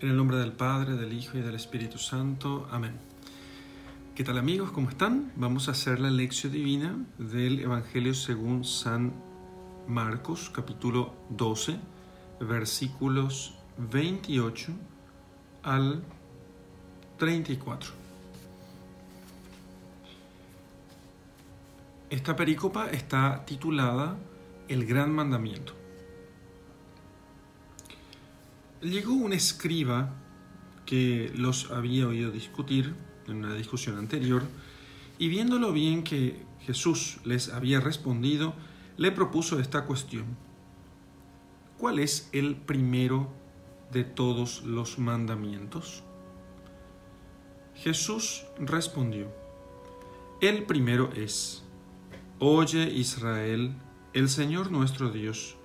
En el nombre del Padre, del Hijo y del Espíritu Santo. Amén. ¿Qué tal amigos? ¿Cómo están? Vamos a hacer la lección divina del Evangelio según San Marcos, capítulo 12, versículos 28 al 34. Esta pericopa está titulada El Gran Mandamiento. Llegó un escriba que los había oído discutir en una discusión anterior y viéndolo bien que Jesús les había respondido, le propuso esta cuestión. ¿Cuál es el primero de todos los mandamientos? Jesús respondió, el primero es, Oye Israel, el Señor nuestro Dios,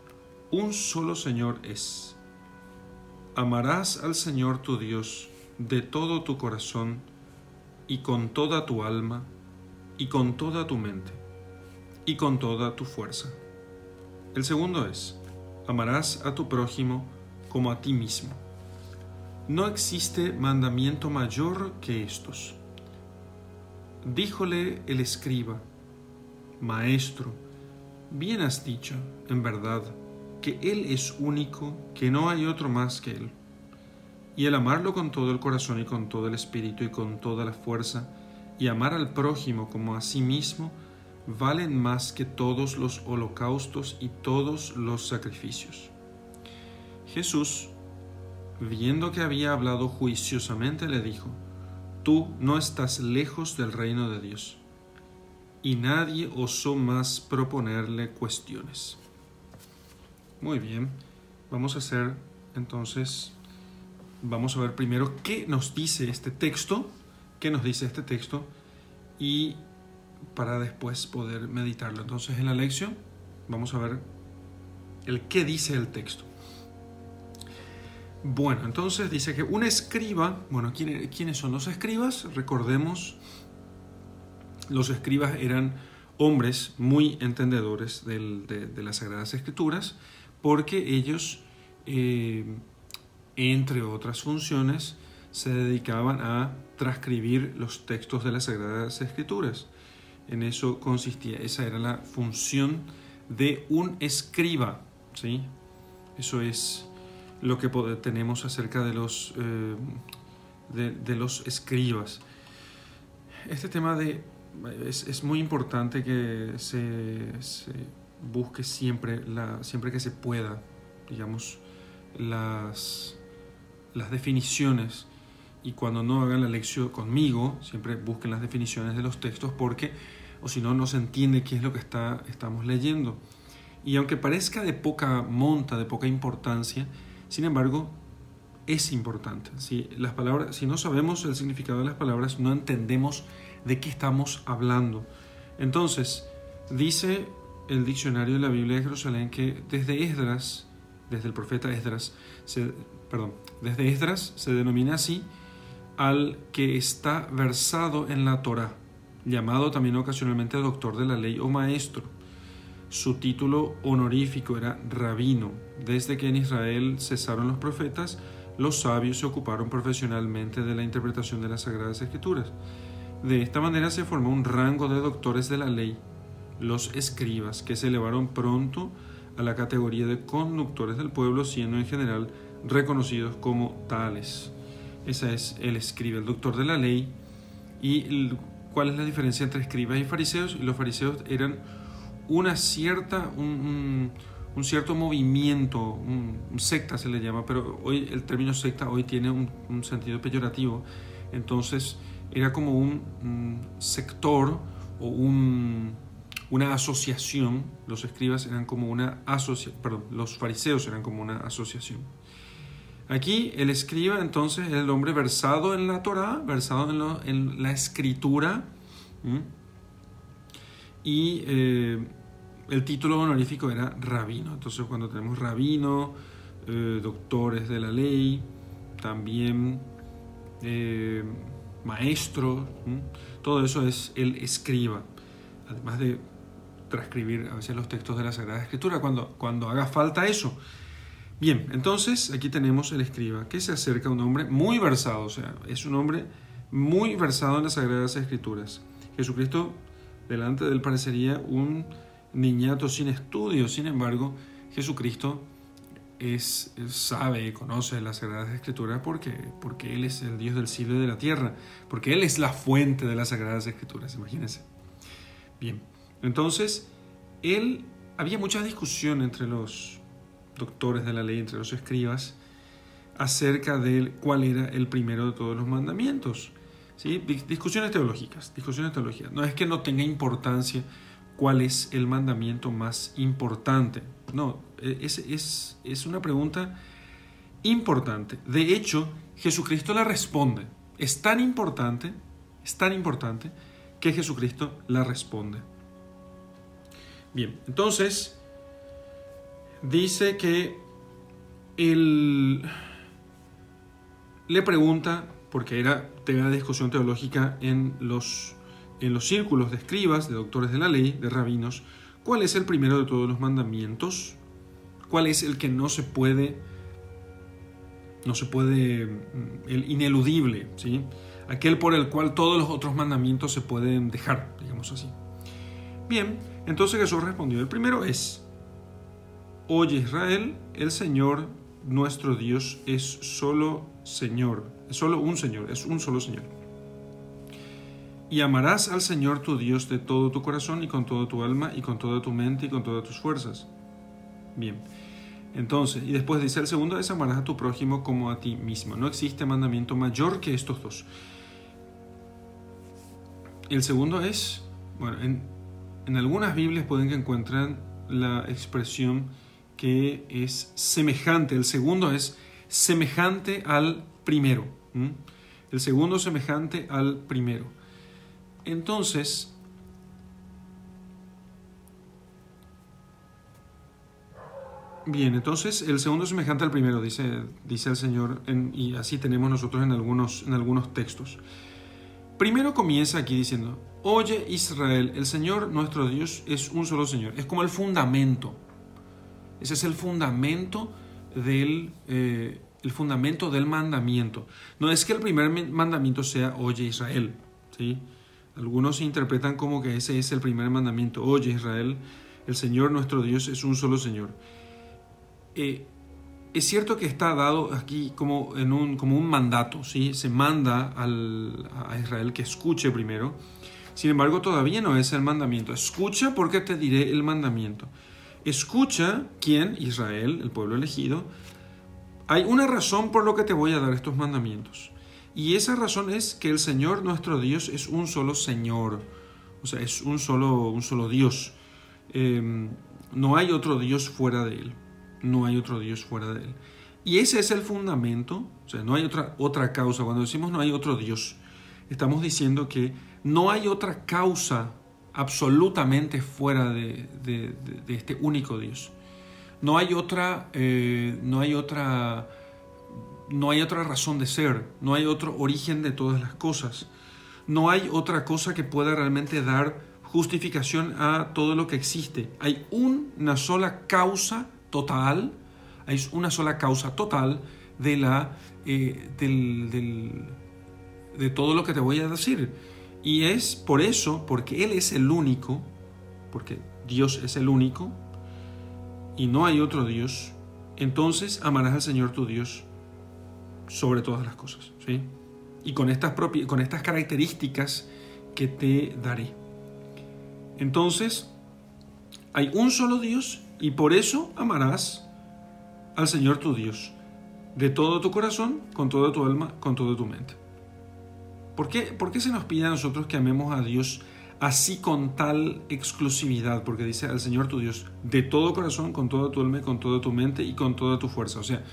un solo Señor es Amarás al Señor tu Dios de todo tu corazón y con toda tu alma y con toda tu mente y con toda tu fuerza. El segundo es, amarás a tu prójimo como a ti mismo. No existe mandamiento mayor que estos. Díjole el escriba, Maestro, bien has dicho, en verdad, que Él es único, que no hay otro más que Él. Y el amarlo con todo el corazón y con todo el espíritu y con toda la fuerza, y amar al prójimo como a sí mismo, valen más que todos los holocaustos y todos los sacrificios. Jesús, viendo que había hablado juiciosamente, le dijo, Tú no estás lejos del reino de Dios. Y nadie osó más proponerle cuestiones. Muy bien, vamos a hacer entonces, vamos a ver primero qué nos dice este texto, qué nos dice este texto y para después poder meditarlo. Entonces en la lección vamos a ver el qué dice el texto. Bueno, entonces dice que un escriba, bueno, ¿quiénes son los escribas? Recordemos, los escribas eran hombres muy entendedores de, de las Sagradas Escrituras porque ellos, eh, entre otras funciones, se dedicaban a transcribir los textos de las Sagradas Escrituras. En eso consistía, esa era la función de un escriba. ¿sí? Eso es lo que tenemos acerca de los, eh, de, los escribas. Este tema de, es, muy importante que se busque siempre, la, siempre que se pueda, digamos, las, las definiciones y cuando no hagan la lección conmigo, siempre busquen las definiciones de los textos porque o si no, no se entiende qué es lo que está, estamos leyendo. Y aunque parezca de poca monta, de poca importancia, sin embargo, es importante. Si, las palabras, si no sabemos el significado de las palabras, no entendemos de qué estamos hablando. Entonces, dice el diccionario de la Biblia de Jerusalén que desde Esdras, desde el profeta Esdras, perdón, desde Esdras se denomina así al que está versado en la Torá, llamado también ocasionalmente doctor de la ley o maestro. Su título honorífico era rabino. Desde que en Israel cesaron los profetas, los sabios se ocuparon profesionalmente de la interpretación de las Sagradas Escrituras. De esta manera se formó un rango de doctores de la ley los escribas, que se elevaron pronto a la categoría de conductores del pueblo, siendo en general reconocidos como tales. Ese es el escriba, el doctor de la ley. ¿Y cuál es la diferencia entre escribas y fariseos? Los fariseos eran una cierta, un, cierto movimiento, un, secta se le llama, pero hoy el término secta hoy tiene un, sentido peyorativo. Entonces era como un sector o un, una asociación, los escribas eran como una asociación, perdón, los fariseos eran como una asociación. Aquí el escriba entonces es el hombre versado en la Torah, versado en, la escritura, y eh, el título honorífico era rabino. Entonces cuando tenemos rabino, eh, doctores de la ley, también eh, maestro, todo eso es el escriba, además de transcribir a veces los textos de la Sagrada Escritura, cuando, cuando haga falta eso. Bien, entonces aquí tenemos el escriba que se acerca a un hombre muy versado, o sea, es un hombre muy versado en las Sagradas Escrituras. Jesucristo delante de él parecería un niñato sin estudio, sin embargo, Jesucristo es, sabe, conoce las Sagradas Escrituras porque, porque Él es el Dios del cielo y de la tierra, porque Él es la fuente de las Sagradas Escrituras, imagínense. Bien, entonces, Él, había mucha discusión entre los doctores de la ley, entre los escribas, acerca de cuál era el primero de todos los mandamientos. ¿Sí? Discusiones teológicas, discusiones teológicas. No es que no tenga importancia cuál es el mandamiento más importante. No, e, es, es, una pregunta importante. De hecho, Jesucristo la responde. Es tan importante, es tan importante que Jesucristo la responde. Bien, entonces dice que él le pregunta, porque era tema de discusión teológica en los en los círculos de escribas, de doctores de la ley, de rabinos, cuál es el primero de todos los mandamientos, cuál es el que no se puede, no se puede, mm, el ineludible, ¿sí? aquel por el cual todos los otros mandamientos se pueden dejar, digamos así. Bien, entonces Jesús respondió, el primero es, oye Israel, el Señor nuestro Dios es solo Señor, es solo un Señor, es un solo Señor y amarás al Señor tu Dios de todo tu corazón y con toda tu alma y con toda tu mente y con todas tus fuerzas. Bien. Entonces, y después dice el segundo es amarás a tu prójimo como a ti mismo. No existe mandamiento mayor que estos dos. El segundo es, bueno, en, en algunas Biblias pueden que encuentren la expresión que es semejante. El segundo es semejante al primero. El segundo semejante al primero. Entonces, bien, entonces el segundo semejante al primero, dice, dice el Señor, y así tenemos nosotros en algunos, en algunos textos. Primero comienza aquí diciendo, oye Israel, el Señor nuestro Dios es un solo Señor, es como el fundamento, ese es el fundamento del, eh, el fundamento del mandamiento. No es que el primer mandamiento sea, oye Israel, ¿sí? Algunos interpretan como que ese es el primer mandamiento. Oye Israel, el Señor nuestro Dios es un solo Señor. Eh, es cierto que está dado aquí como, en un, como un mandato, ¿sí? se manda a Israel que escuche primero. Sin embargo, todavía no es el mandamiento. Escucha porque te diré el mandamiento. Escucha quién, Israel, el pueblo elegido. Hay una razón por lo que te voy a dar estos mandamientos. Y esa razón es que el Señor nuestro Dios es un solo Señor, o sea, es un solo, un solo Dios. Em, no hay otro Dios fuera de Él, no hay otro Dios fuera de Él. Y ese es el fundamento, o sea, no hay otra, otra causa. Cuando decimos no hay otro Dios, estamos diciendo que no hay otra causa absolutamente fuera de, este único Dios. No hay otra, eh, no hay otra no hay otra razón de ser, no hay otro origen de todas las cosas, no hay otra cosa que pueda realmente dar justificación a todo lo que existe. Hay una sola causa total, hay una sola causa total de, la, eh, de todo lo que te voy a decir. Y es por eso, porque Él es el único, porque Dios es el único, y no hay otro Dios, entonces amarás al Señor tu Dios sobre todas las cosas. ¿sí? Y con estas, con estas características que te daré. Entonces, hay un solo Dios y por eso amarás al Señor tu Dios de todo tu corazón, con toda tu alma, con toda tu mente. ¿Por qué, ¿Por qué se nos pide a nosotros que amemos a Dios así con tal exclusividad? Porque dice al Señor tu Dios de todo corazón, con toda tu alma, con toda tu mente y con toda tu fuerza. O sea,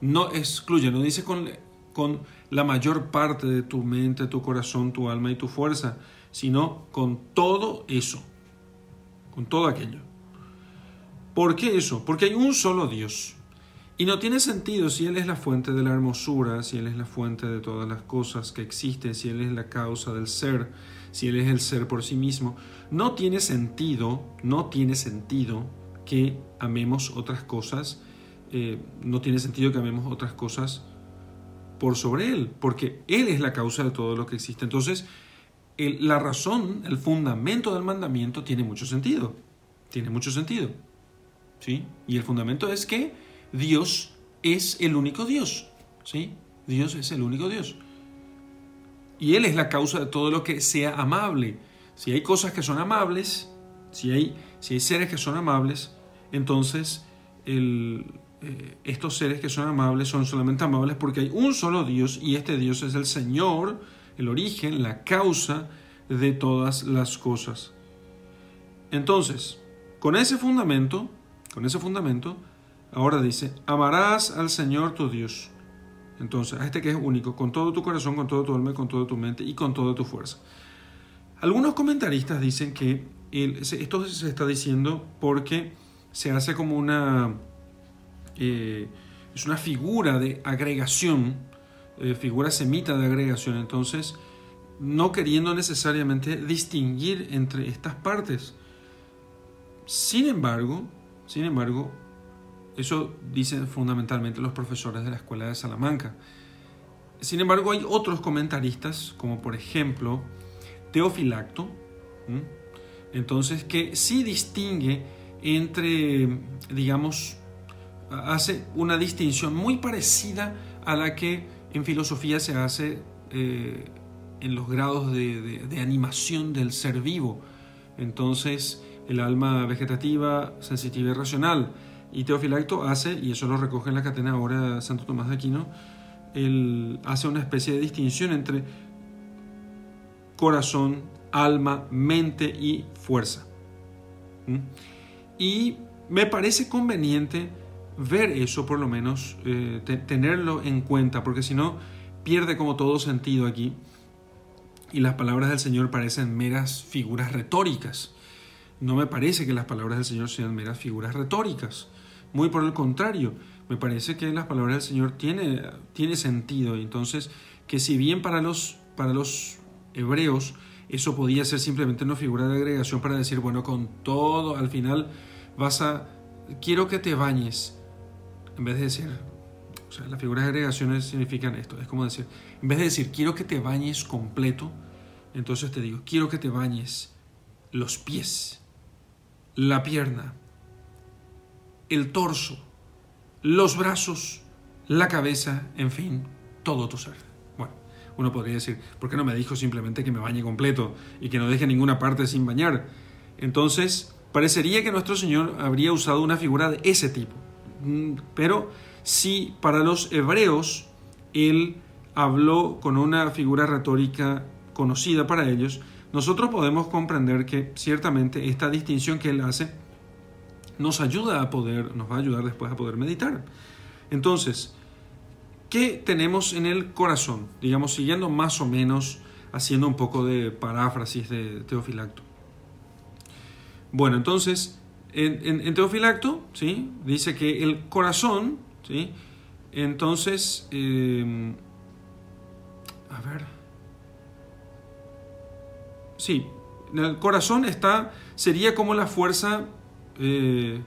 no excluye, no dice con, con la mayor parte de tu mente, tu corazón, tu alma y tu fuerza, sino con todo eso, con todo aquello. ¿Por qué eso? Porque hay un solo Dios. Y no tiene sentido si Él es la fuente de la hermosura, si Él es la fuente de todas las cosas que existen, si Él es la causa del ser, si Él es el ser por sí mismo. No tiene sentido, no tiene sentido que amemos otras cosas eh, no tiene sentido que amemos otras cosas por sobre Él, porque Él es la causa de todo lo que existe. Entonces, la razón, el fundamento del mandamiento tiene mucho sentido. Tiene mucho sentido. ¿Sí? Y el fundamento es que Dios es el único Dios. ¿Sí? Dios es el único Dios. Y Él es la causa de todo lo que sea amable. Si hay cosas que son amables, si hay, si hay seres que son amables, entonces eh, estos seres que son amables son solamente amables porque hay un solo Dios y este Dios es el Señor, el origen, la causa de todas las cosas. Entonces, con ese fundamento, con ese fundamento, ahora dice, amarás al Señor tu Dios. Entonces, a este que es único, con todo tu corazón, con todo tu alma, con toda tu mente y con toda tu fuerza. Algunos comentaristas dicen que esto se está diciendo porque se hace como una eh, es una figura de agregación, eh, figura semita de agregación, entonces no queriendo necesariamente distinguir entre estas partes. Sin embargo, sin embargo, eso dicen fundamentalmente los profesores de la Escuela de Salamanca. Sin embargo, hay otros comentaristas, como por ejemplo Teofilacto, entonces que sí distingue entre, digamos, hace una distinción muy parecida a la que en filosofía se hace eh, en los grados de, animación del ser vivo. Entonces, el alma vegetativa, sensitiva y racional. Y Teofilacto hace, y eso lo recoge en la catena ahora Santo Tomás de Aquino, él hace una especie de distinción entre corazón, alma, mente y fuerza. ¿Mm? Y me parece conveniente ver eso por lo menos, eh, tenerlo en cuenta, porque si no, pierde como todo sentido aquí. Y las palabras del Señor parecen meras figuras retóricas. No me parece que las palabras del Señor sean meras figuras retóricas. Muy por el contrario, me parece que las palabras del Señor tiene, sentido. Entonces, que si bien para los, para los hebreos eso podía ser simplemente una figura de agregación para decir, bueno, con todo, al final vas a, quiero que te bañes, en vez de decir, o sea, las figuras de agregaciones significan esto, es como decir, en vez de decir, quiero que te bañes completo, entonces te digo, quiero que te bañes los pies, la pierna, el torso, los brazos, la cabeza, en fin, todo tu ser. Bueno, uno podría decir, ¿por qué no me dijo simplemente que me bañe completo y que no deje ninguna parte sin bañar? Entonces, parecería que nuestro Señor habría usado una figura de ese tipo. Mm, pero si para los hebreos él habló con una figura retórica conocida para ellos, nosotros podemos comprender que ciertamente esta distinción que él hace nos ayuda a poder, nos va a ayudar después a poder meditar. Entonces, ¿qué tenemos en el corazón? Digamos, siguiendo más o menos, haciendo un poco de paráfrasis de Teofilacto. Bueno, entonces, en, Teofilacto, ¿sí? dice que el corazón, ¿sí? entonces, em, a ver, sí, el corazón está, sería como la fuerza, eh,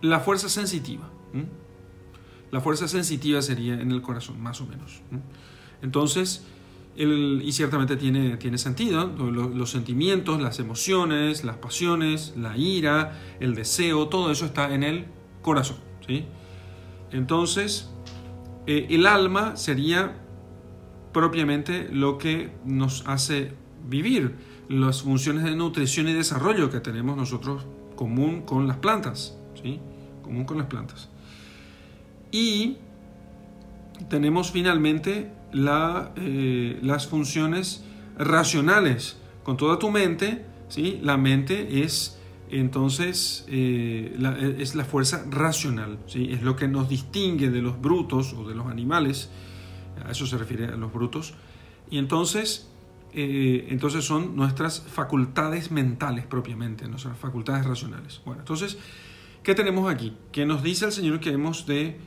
la fuerza sensitiva. La fuerza sensitiva sería en el corazón, más o menos. Entonces, y ciertamente tiene, tiene sentido, los, sentimientos, las emociones, las pasiones, la ira, el deseo, todo eso está en el corazón. ¿sí? Entonces, eh, el alma sería propiamente lo que nos hace vivir, las funciones de nutrición y desarrollo que tenemos nosotros común con las plantas, ¿sí? común con las plantas. Y tenemos finalmente eh, las funciones racionales. Con toda tu mente, ¿sí? la mente es entonces eh, la, es la fuerza racional, ¿sí? es lo que nos distingue de los brutos o de los animales, a eso se refiere a los brutos, y entonces, eh, entonces son nuestras facultades mentales propiamente, nuestras facultades racionales. Bueno, entonces, ¿qué tenemos aquí? Que nos dice el Señor que hemos de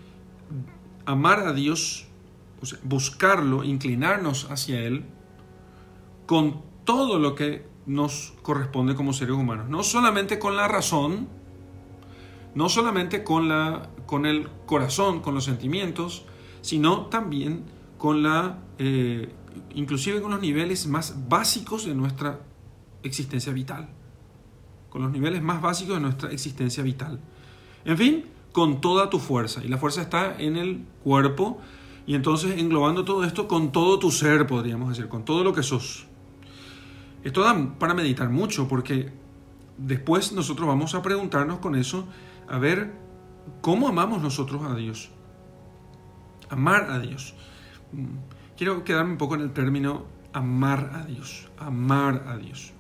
amar a Dios buscarlo, inclinarnos hacia Él con todo lo que nos corresponde como seres humanos. No solamente con la razón, no solamente con, la, con el corazón, con los sentimientos, sino también con la, eh, inclusive con los niveles más básicos de nuestra existencia vital, con los niveles más básicos de nuestra existencia vital. En fin, con toda tu fuerza, y la fuerza está en el cuerpo, y entonces englobando todo esto con todo tu ser, podríamos decir, con todo lo que sos. Esto da para meditar mucho, porque después nosotros vamos a preguntarnos con eso, a ver cómo amamos nosotros a Dios. Amar a Dios. Quiero quedarme un poco en el término amar a Dios. Amar a Dios.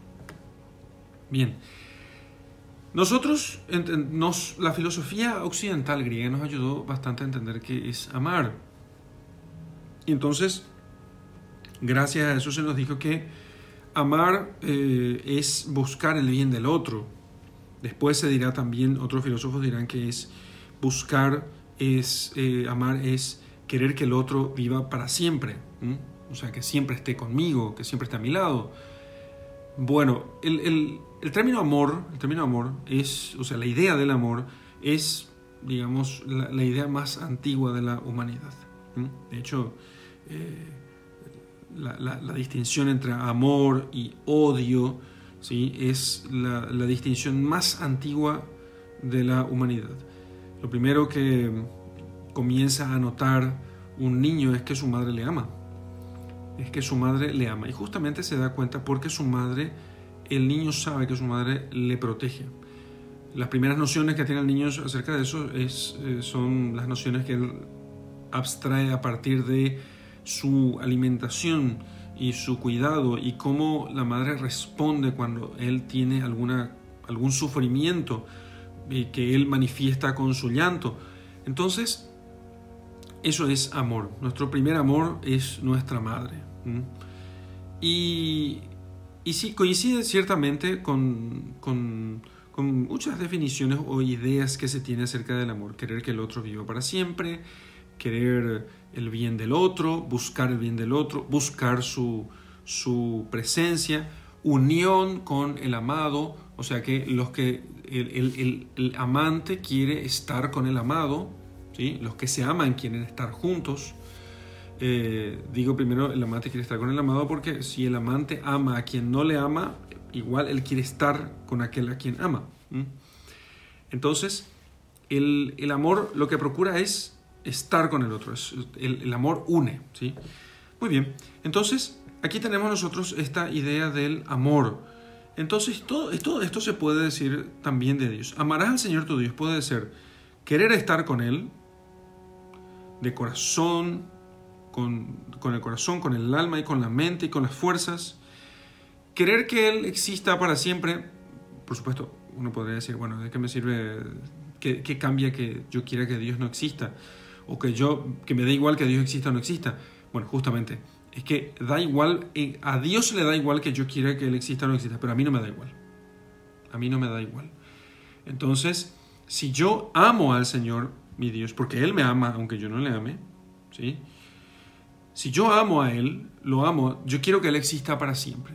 Bien. Nosotros, nos, la filosofía occidental griega nos ayudó bastante a entender qué es amar. Y entonces, gracias a eso se nos dijo que amar eh, es buscar el bien del otro. Después se dirá también, otros filósofos dirán que es buscar, es eh, amar, es querer que el otro viva para siempre. O sea, que siempre esté conmigo, que siempre esté a mi lado. Bueno, el, término amor, el término amor es, o sea, la idea del amor es, digamos, la, idea más antigua de la humanidad. De hecho, eh, la, distinción entre amor y odio ¿sí? es la, distinción más antigua de la humanidad. Lo primero que comienza a notar un niño es que su madre le ama. Es que su madre le ama. Y justamente se da cuenta porque su madre, el niño sabe que su madre le protege. Las primeras nociones que tiene el niño acerca de eso es, eh, son las nociones que él abstrae a partir de su alimentación y su cuidado y cómo la madre responde cuando él tiene alguna, algún sufrimiento y que él manifiesta con su llanto. Entonces, eso es amor. Nuestro primer amor es nuestra madre. Y, y sí, coincide ciertamente con, con, muchas definiciones o ideas que se tiene acerca del amor. Querer que el otro viva para siempre, querer el bien del otro, buscar el bien del otro, buscar su, presencia, unión con el amado, o sea que los que el, amante quiere estar con el amado, los que se aman quieren estar juntos. Eh, digo primero, el amante quiere estar con el amado porque si el amante ama a quien no le ama, igual él quiere estar con aquel a quien ama. Entonces, el, el amor lo que procura es estar con el otro. el, amor une, ¿sí? Muy bien. Entonces, aquí tenemos nosotros esta idea del amor. Entonces, todo, todo esto se puede decir también de Dios. Amarás al Señor tu Dios puede ser querer estar con Él de corazón, con, con el corazón, con el alma y con la mente y con las fuerzas. Querer que Él exista para siempre, por supuesto, uno podría decir, bueno, ¿de qué me sirve? ¿Qué, qué cambia que yo quiera que Dios no exista? o que yo, que me da igual que Dios exista o no exista. Bueno, justamente, es que da igual, eh, a Dios le da igual que yo quiera que Él exista o no exista, pero a mí no me da igual. A mí no me da igual. Entonces, si yo amo al Señor, mi Dios, porque Él me ama aunque yo no le ame, ¿sí? Si yo amo a Él, lo amo, yo quiero que Él exista para siempre.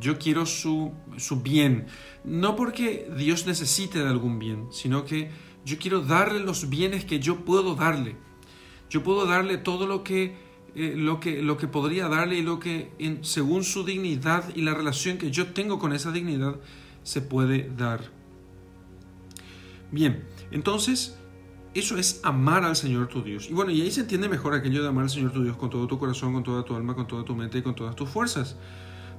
Yo quiero su, su bien. No porque Dios necesite de algún bien, sino que yo quiero darle los bienes que yo puedo darle. Yo puedo darle todo lo que, eh, lo que, lo que podría darle y lo que según su dignidad y la relación que yo tengo con esa dignidad se puede dar. Bien, entonces eso es amar al Señor tu Dios. Y bueno, y ahí se entiende mejor aquello de amar al Señor tu Dios con todo tu corazón, con toda tu alma, con toda tu mente y con todas tus fuerzas.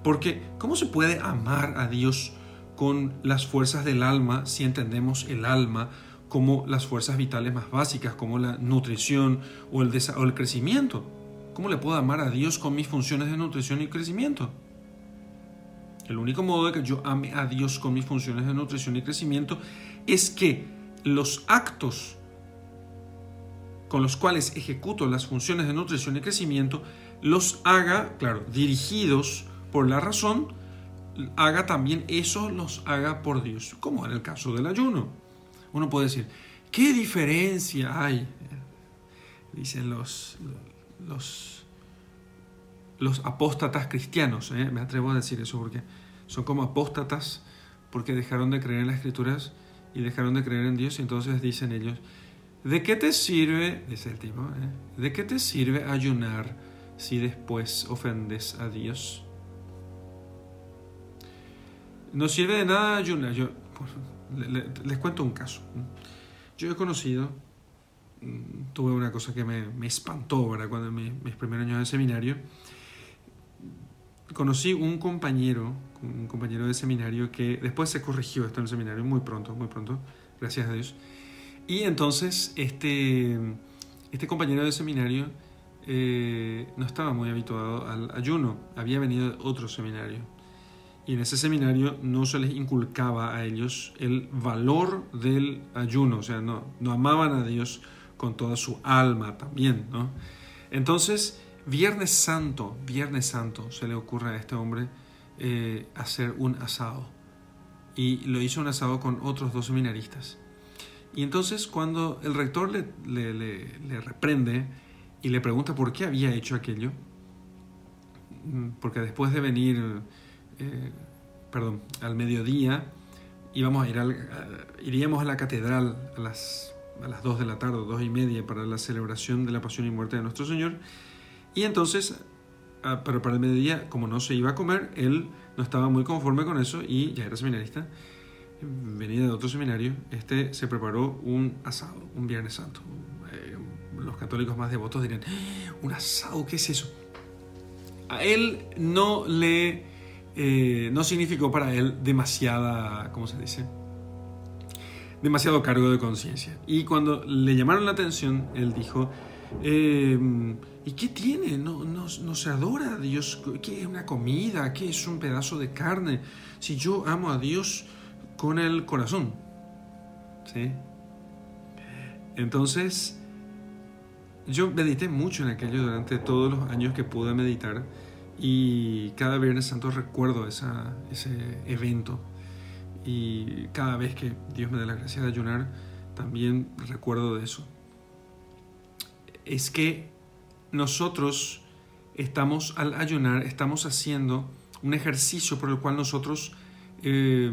Porque, ¿cómo se puede amar a Dios con las fuerzas del alma si entendemos el alma como las fuerzas vitales más básicas, como la nutrición o el, o el crecimiento. ¿Cómo le puedo amar a Dios con mis funciones de nutrición y crecimiento? El único modo de que yo ame a Dios con mis funciones de nutrición y crecimiento es que los actos con los cuales ejecuto las funciones de nutrición y crecimiento los haga, claro, dirigidos por la razón, haga también eso, los haga por Dios, como en el caso del ayuno. Uno puede decir, ¿qué diferencia hay? Dicen los, los, los apóstatas cristianos, ¿eh? me atrevo a decir eso porque son como apóstatas porque dejaron de creer en las escrituras y dejaron de creer en Dios. Y entonces dicen ellos, ¿de qué te sirve, dice el tipo, ¿eh? ¿de qué te sirve ayunar si después ofendes a Dios? No sirve de nada ayunar. Yo, les cuento un caso. Yo he conocido, mm, tuve una cosa que me, me espantó ¿verdad? cuando mis primeros años de seminario. Conocí un compañero, un compañero de seminario que después se corrigió esto en el seminario muy pronto, muy pronto, gracias a Dios. Y entonces este, este compañero de seminario eh, no estaba muy habituado al ayuno, había venido de otro seminario y en ese seminario no se les inculcaba a ellos el valor del ayuno, o sea, no, no amaban a Dios con toda su alma también, ¿no? Entonces, Viernes Santo, Viernes Santo, se le ocurre a este hombre eh, hacer un asado. Y lo hizo un asado con otros dos seminaristas. Y entonces cuando el rector le, le, le reprende y le pregunta por qué había hecho aquello, mm, porque después de venir eh, perdón, al mediodía íbamos a ir al, iríamos a la catedral a las, a las 2 de la tarde, dos y media, para la celebración de la pasión y muerte de nuestro Señor. Y entonces, pero para el mediodía, como no se iba a comer, él no estaba muy conforme con eso y ya era seminarista, venía de otro seminario, este se preparó un asado, un Viernes Santo. Eh, los católicos más devotos dirían, ¡Ah! un asado, ¿qué es eso? A él no le eh, no significó para él demasiada, ¿cómo se dice? Demasiado cargo de conciencia. Y cuando le llamaron la atención, él dijo, em, ¿y qué tiene? No, no, no, se adora a Dios. ¿Qué es una comida? ¿Qué es un pedazo de carne? Si yo amo a Dios con el corazón. ¿Sí? Entonces, yo medité mucho en aquello durante todos los años que pude meditar y cada Viernes Santo recuerdo esa, ese evento. Y cada vez que Dios me da la gracia de ayunar, también recuerdo de eso. Es que nosotros estamos al ayunar, estamos haciendo un ejercicio por el cual nosotros eh,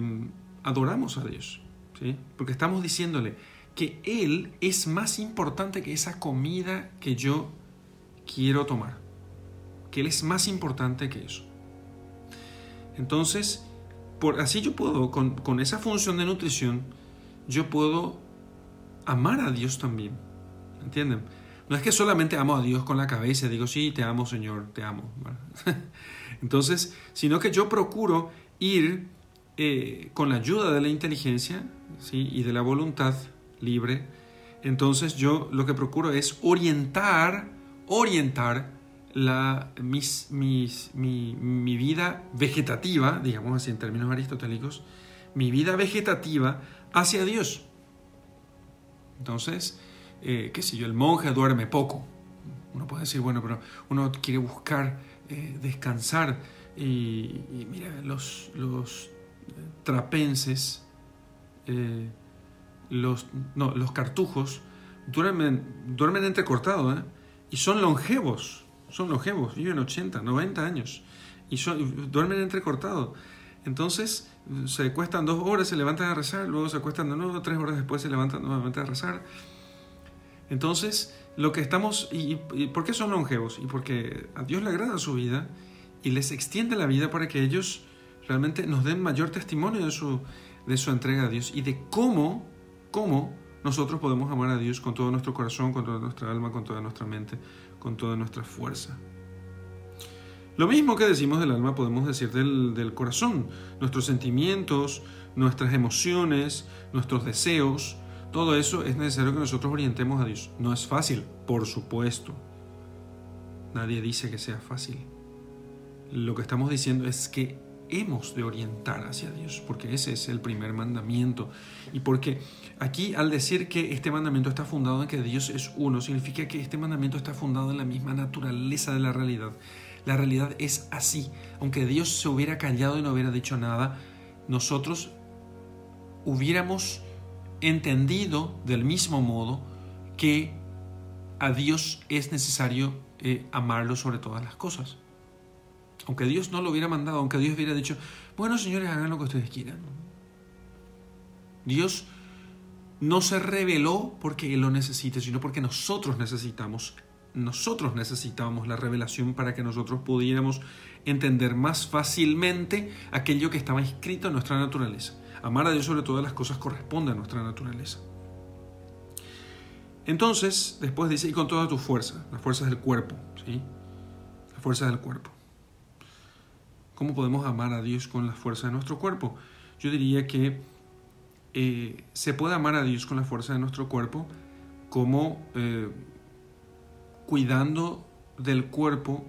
adoramos a Dios. ¿sí? Porque estamos diciéndole que Él es más importante que esa comida que yo quiero tomar que Él es más importante que eso. Entonces, por, así yo puedo, con, esa función de nutrición, yo puedo amar a Dios también. ¿Entienden? No es que solamente amo a Dios con la cabeza digo, sí, te amo Señor, te amo. Entonces, sino que yo procuro ir eh, con la ayuda de la inteligencia y de la voluntad libre. Entonces yo lo que procuro es orientar, orientar la, mi, mi, vida vegetativa, digamos así en términos aristotélicos, mi vida vegetativa hacia Dios. Entonces, eh, qué sé yo, el monje duerme poco. Uno puede decir, bueno, pero uno quiere buscar eh, descansar. Y, mira, los, los trapenses, eh, los, no, los cartujos, duermen, duermen entrecortados ¿eh? y son longevos son longevos, viven 80, 90 años y duermen entrecortados. Entonces se cuestan dos horas, se levantan a rezar, luego se acuestan de nuevo, tres horas después se levantan nuevamente a rezar. Entonces, lo que estamos, y, ¿por qué son longevos? Y porque a Dios le agrada su vida y les extiende la vida para que ellos realmente nos den mayor testimonio de su, de su entrega a Dios y de cómo, cómo nosotros podemos amar a Dios con todo nuestro corazón, con toda nuestra alma, con toda nuestra mente, con toda nuestra fuerza. Lo mismo que decimos del alma podemos decir del, corazón. Nuestros sentimientos, nuestras emociones, nuestros deseos, todo eso es necesario que nosotros orientemos a Dios. No es fácil, por supuesto. Nadie dice que sea fácil. Lo que estamos diciendo es que hemos de orientar hacia Dios, porque ese es el primer mandamiento. Y porque aquí al decir que este mandamiento está fundado en que Dios es uno, significa que este mandamiento está fundado en la misma naturaleza de la realidad. La realidad es así. Aunque Dios se hubiera callado y no hubiera dicho nada, nosotros hubiéramos entendido del mismo modo que a Dios es necesario eh, amarlo sobre todas las cosas. Aunque Dios no lo hubiera mandado, aunque Dios hubiera dicho, bueno señores, hagan lo que ustedes quieran. Dios no se reveló porque Él lo necesite, sino porque nosotros necesitamos. Nosotros necesitábamos la revelación para que nosotros pudiéramos entender más fácilmente aquello que estaba escrito en nuestra naturaleza. Amar a Dios sobre todas las cosas corresponde a nuestra naturaleza. Entonces, después dice, y con toda tu fuerza, las fuerzas del cuerpo, ¿sí? Las fuerzas del cuerpo. ¿Cómo podemos amar a Dios con las fuerzas de nuestro cuerpo? Yo diría que eh, se puede amar a Dios con la fuerza de nuestro cuerpo como eh, cuidando del cuerpo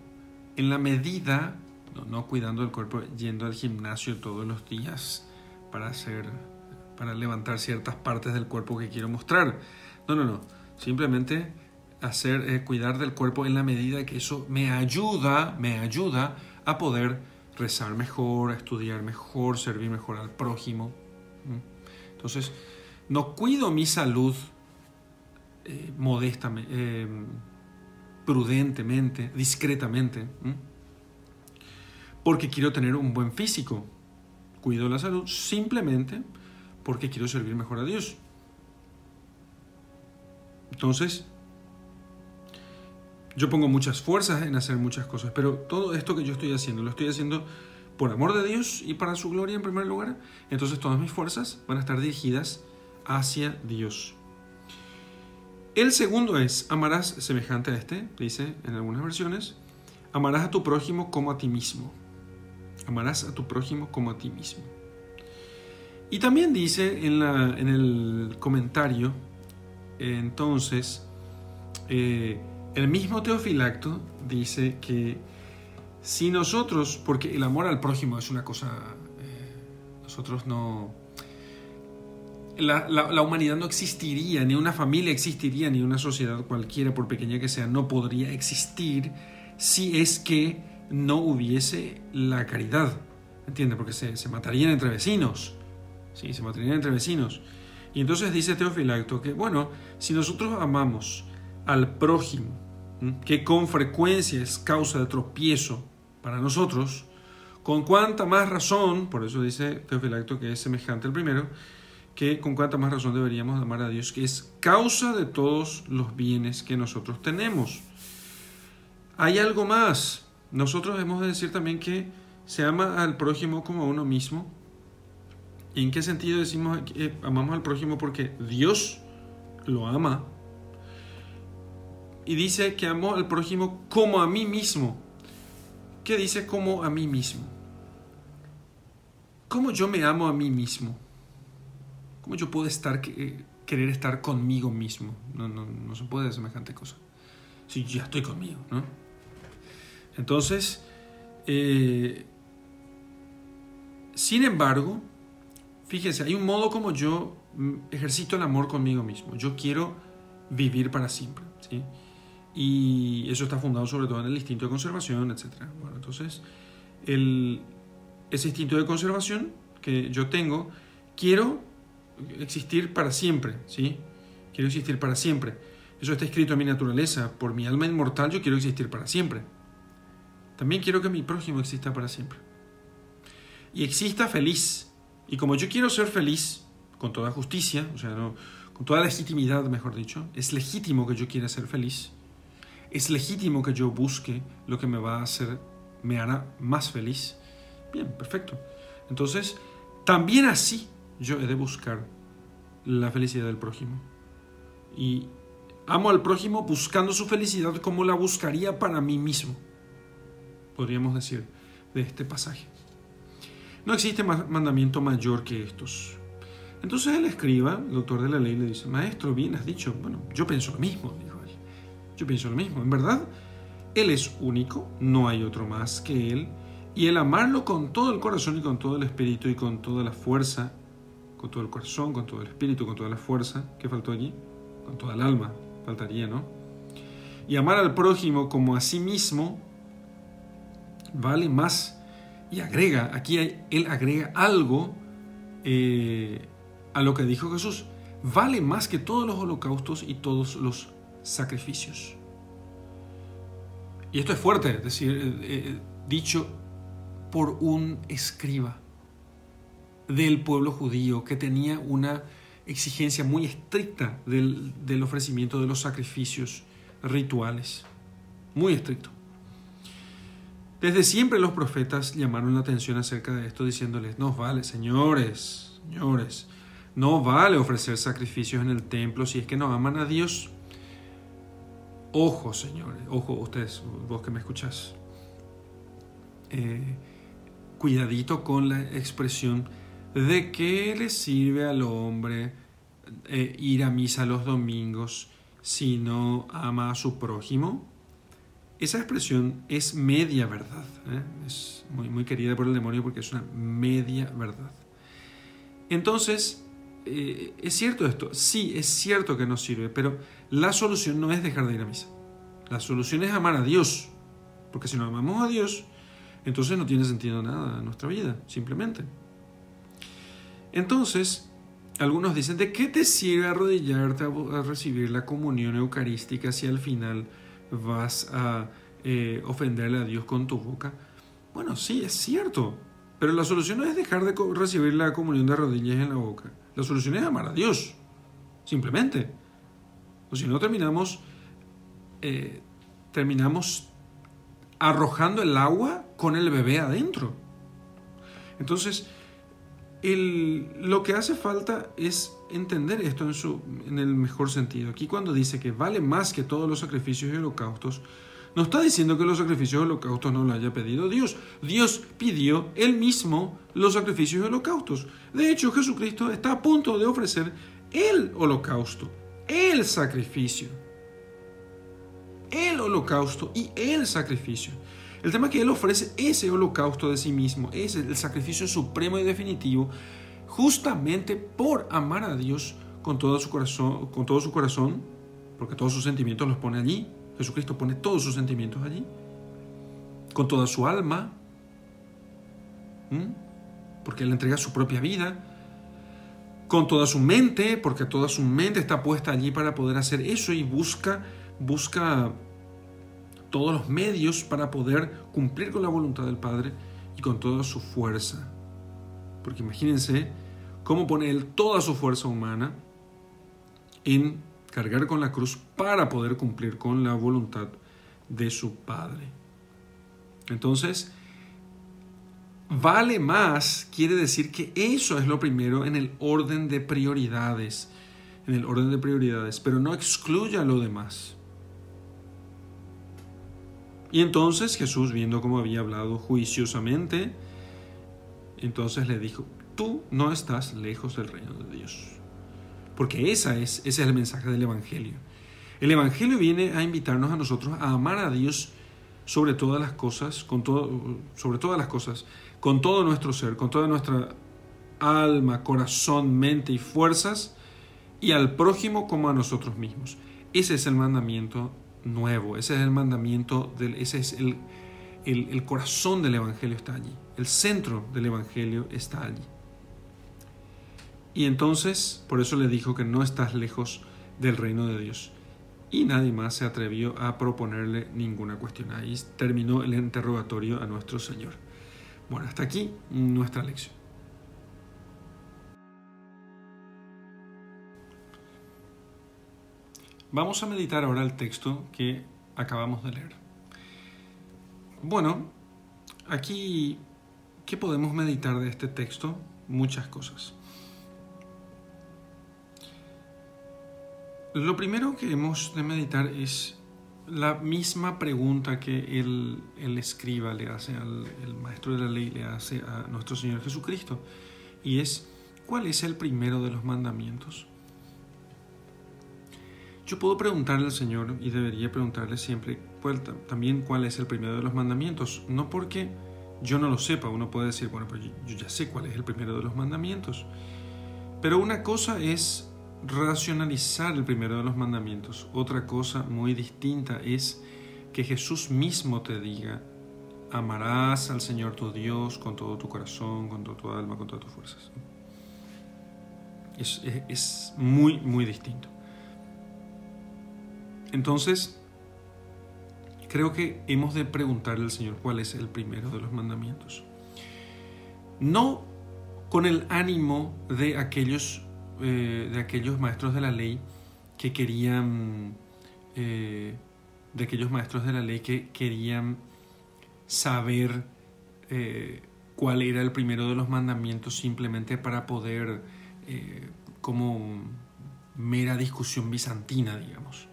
en la medida, no, no, cuidando del cuerpo yendo al gimnasio todos los días para hacer, para levantar ciertas partes del cuerpo que quiero mostrar. No, no, no. Simplemente hacer, eh, cuidar del cuerpo en la medida que eso me ayuda, me ayuda a poder rezar mejor, estudiar mejor, servir mejor al prójimo. Entonces, no cuido mi salud eh, modestamente, eh, prudentemente, discretamente, porque quiero tener un buen físico. Cuido la salud simplemente porque quiero servir mejor a Dios. Entonces, yo pongo muchas fuerzas en hacer muchas cosas, pero todo esto que yo estoy haciendo, lo estoy haciendo por amor de Dios y para su gloria en primer lugar, entonces todas mis fuerzas van a estar dirigidas hacia Dios. El segundo es, amarás semejante a este, dice en algunas versiones, amarás a tu prójimo como a ti mismo. Amarás a tu prójimo como a ti mismo. Y también dice en, la, en el comentario, entonces, eh, el mismo Teofilacto dice que si nosotros, porque el amor al prójimo es una cosa, eh, nosotros no... La, humanidad no existiría, ni una familia existiría, ni una sociedad cualquiera, por pequeña que sea, no podría existir si es que no hubiese la caridad. ¿Entiendes? Porque se, se matarían entre vecinos. Sí, se matarían entre vecinos. Y entonces dice Teofilacto que, bueno, si nosotros amamos al prójimo, que con frecuencia es causa de tropiezo para nosotros, con cuánta más razón, por eso dice Teofilacto que es semejante al primero, que con cuánta más razón deberíamos amar a Dios, que es causa de todos los bienes que nosotros tenemos. Hay algo más. Nosotros hemos de decir también que se ama al prójimo como a uno mismo. ¿En qué sentido decimos que amamos al prójimo? Porque Dios lo ama. Y dice que amo al prójimo como a mí mismo. ¿Qué dice como a mí mismo? ¿Cómo yo me amo a mí mismo? ¿Cómo yo puedo estar, eh, querer estar conmigo mismo? No, no, no se puede semejante cosa. Si ya estoy conmigo, ¿no? Entonces, eh, sin embargo, fíjense, hay un modo como yo mm, ejercito el amor conmigo mismo. Yo quiero vivir para siempre, ¿sí? Y eso está fundado sobre todo en el instinto de conservación, etc. Bueno, entonces, el, ese instinto de conservación que yo tengo, quiero existir para siempre, ¿sí? Quiero existir para siempre. Eso está escrito en mi naturaleza. Por mi alma inmortal yo quiero existir para siempre. También quiero que mi prójimo exista para siempre. Y exista feliz. Y como yo quiero ser feliz, con toda justicia, o sea, no, con toda legitimidad, mejor dicho, es legítimo que yo quiera ser feliz es legítimo que yo busque lo que me va a hacer, me hará más feliz. Bien, perfecto. Entonces, también así yo he de buscar la felicidad del prójimo. Y amo al prójimo buscando su felicidad como la buscaría para mí mismo, podríamos decir, de este pasaje. No existe mandamiento mayor que estos. Entonces el escriba, el doctor de la ley, le dice, maestro, bien has dicho, bueno, yo pienso lo mismo. Yo pienso lo mismo, en verdad, Él es único, no hay otro más que Él, y el amarlo con todo el corazón y con todo el espíritu y con toda la fuerza, con todo el corazón, con todo el espíritu, con toda la fuerza, ¿qué faltó allí? Con toda el alma, faltaría, ¿no? Y amar al prójimo como a sí mismo vale más. Y agrega, aquí Él agrega algo eh, a lo que dijo Jesús. Vale más que todos los holocaustos y todos los sacrificios. Y esto es fuerte, es decir, eh, eh, dicho por un escriba del pueblo judío que tenía una exigencia muy estricta del, del ofrecimiento de los sacrificios rituales. Muy estricto. Desde siempre los profetas llamaron la atención acerca de esto diciéndoles, no vale, señores, señores, no vale ofrecer sacrificios en el templo si es que no aman a Dios. Ojo, señores, ojo, ustedes, vos que me escuchás. Eh, cuidadito con la expresión de qué le sirve al hombre eh, ir a misa los domingos si no ama a su prójimo. Esa expresión es media verdad. ¿eh? Es muy, querida por el demonio porque es una media verdad. Entonces, ¿es cierto esto? Sí, es cierto que nos sirve, pero la solución no es dejar de ir a misa. La solución es amar a Dios. Porque si no amamos a Dios, entonces no tiene sentido nada en nuestra vida, simplemente. Entonces, algunos dicen, ¿de qué te sirve arrodillarte a, recibir la comunión eucarística si al final vas a eh, ofenderle a Dios con tu boca? Bueno, sí, es cierto, pero la solución no es dejar de recibir la comunión de rodillas en la boca. La solución es amar a Dios, simplemente. O si no, terminamos, eh, terminamos arrojando el agua con el bebé adentro. Entonces, lo que hace falta es entender esto en, su, en el mejor sentido. Aquí cuando dice que vale más que todos los sacrificios y holocaustos, no está diciendo que los sacrificios y holocaustos no lo haya pedido Dios. Dios pidió él mismo los sacrificios y holocaustos. De hecho, Jesucristo está a punto de ofrecer el holocausto, el sacrificio. El holocausto y el sacrificio. El tema que Él ofrece ese holocausto de sí mismo, es el sacrificio supremo y definitivo, justamente por amar a Dios con todo su corazón, con todo su corazón porque todos sus sentimientos los pone allí. Jesucristo pone todos sus sentimientos allí, con toda su alma, porque Él entrega su propia vida, con toda su mente, porque toda su mente está puesta allí para poder hacer eso y busca, busca todos los medios para poder cumplir con la voluntad del Padre y con toda su fuerza. Porque imagínense cómo pone Él toda su fuerza humana en cargar con la cruz para poder cumplir con la voluntad de su Padre. Entonces, vale más quiere decir que eso es lo primero en el orden de prioridades, en el orden de prioridades, pero no excluya lo demás. Y entonces Jesús, viendo cómo había hablado juiciosamente, entonces le dijo, tú no estás lejos del reino de Dios. Porque esa es, ese es el mensaje del Evangelio. El Evangelio viene a invitarnos a nosotros a amar a Dios sobre todas las cosas, con todo, sobre todas las cosas, con todo nuestro ser, con toda nuestra alma, corazón, mente y fuerzas, y al prójimo como a nosotros mismos. Ese es el mandamiento nuevo. Ese es el mandamiento, del, ese es el, el, corazón del Evangelio está allí. El centro del Evangelio está allí. Y entonces, por eso le dijo que no estás lejos del reino de Dios. Y nadie más se atrevió a proponerle ninguna cuestión. Ahí terminó el interrogatorio a nuestro Señor. Bueno, hasta aquí nuestra lección. Vamos a meditar ahora el texto que acabamos de leer. Bueno, aquí, ¿qué podemos meditar de este texto? Muchas cosas. Lo primero que hemos de meditar es la misma pregunta que el, escriba le hace al el maestro de la ley, le hace a nuestro Señor Jesucristo. Y es, ¿cuál es el primero de los mandamientos? Yo puedo preguntarle al Señor y debería preguntarle siempre también cuál es el primero de los mandamientos. No porque yo no lo sepa, uno puede decir, bueno, pues yo ya sé cuál es el primero de los mandamientos. Pero una cosa es racionalizar el primero de los mandamientos. Otra cosa muy distinta es que Jesús mismo te diga, amarás al Señor tu Dios con todo tu corazón, con toda tu alma, con todas tus fuerzas. Es, es muy, muy distinto. Entonces, creo que hemos de preguntarle al Señor cuál es el primero de los mandamientos. No con el ánimo de aquellos eh, de aquellos maestros de la ley que querían, eh, de aquellos maestros de la ley que querían saber eh, cuál era el primero de los mandamientos simplemente para poder, como mera discusión bizantina, digamos.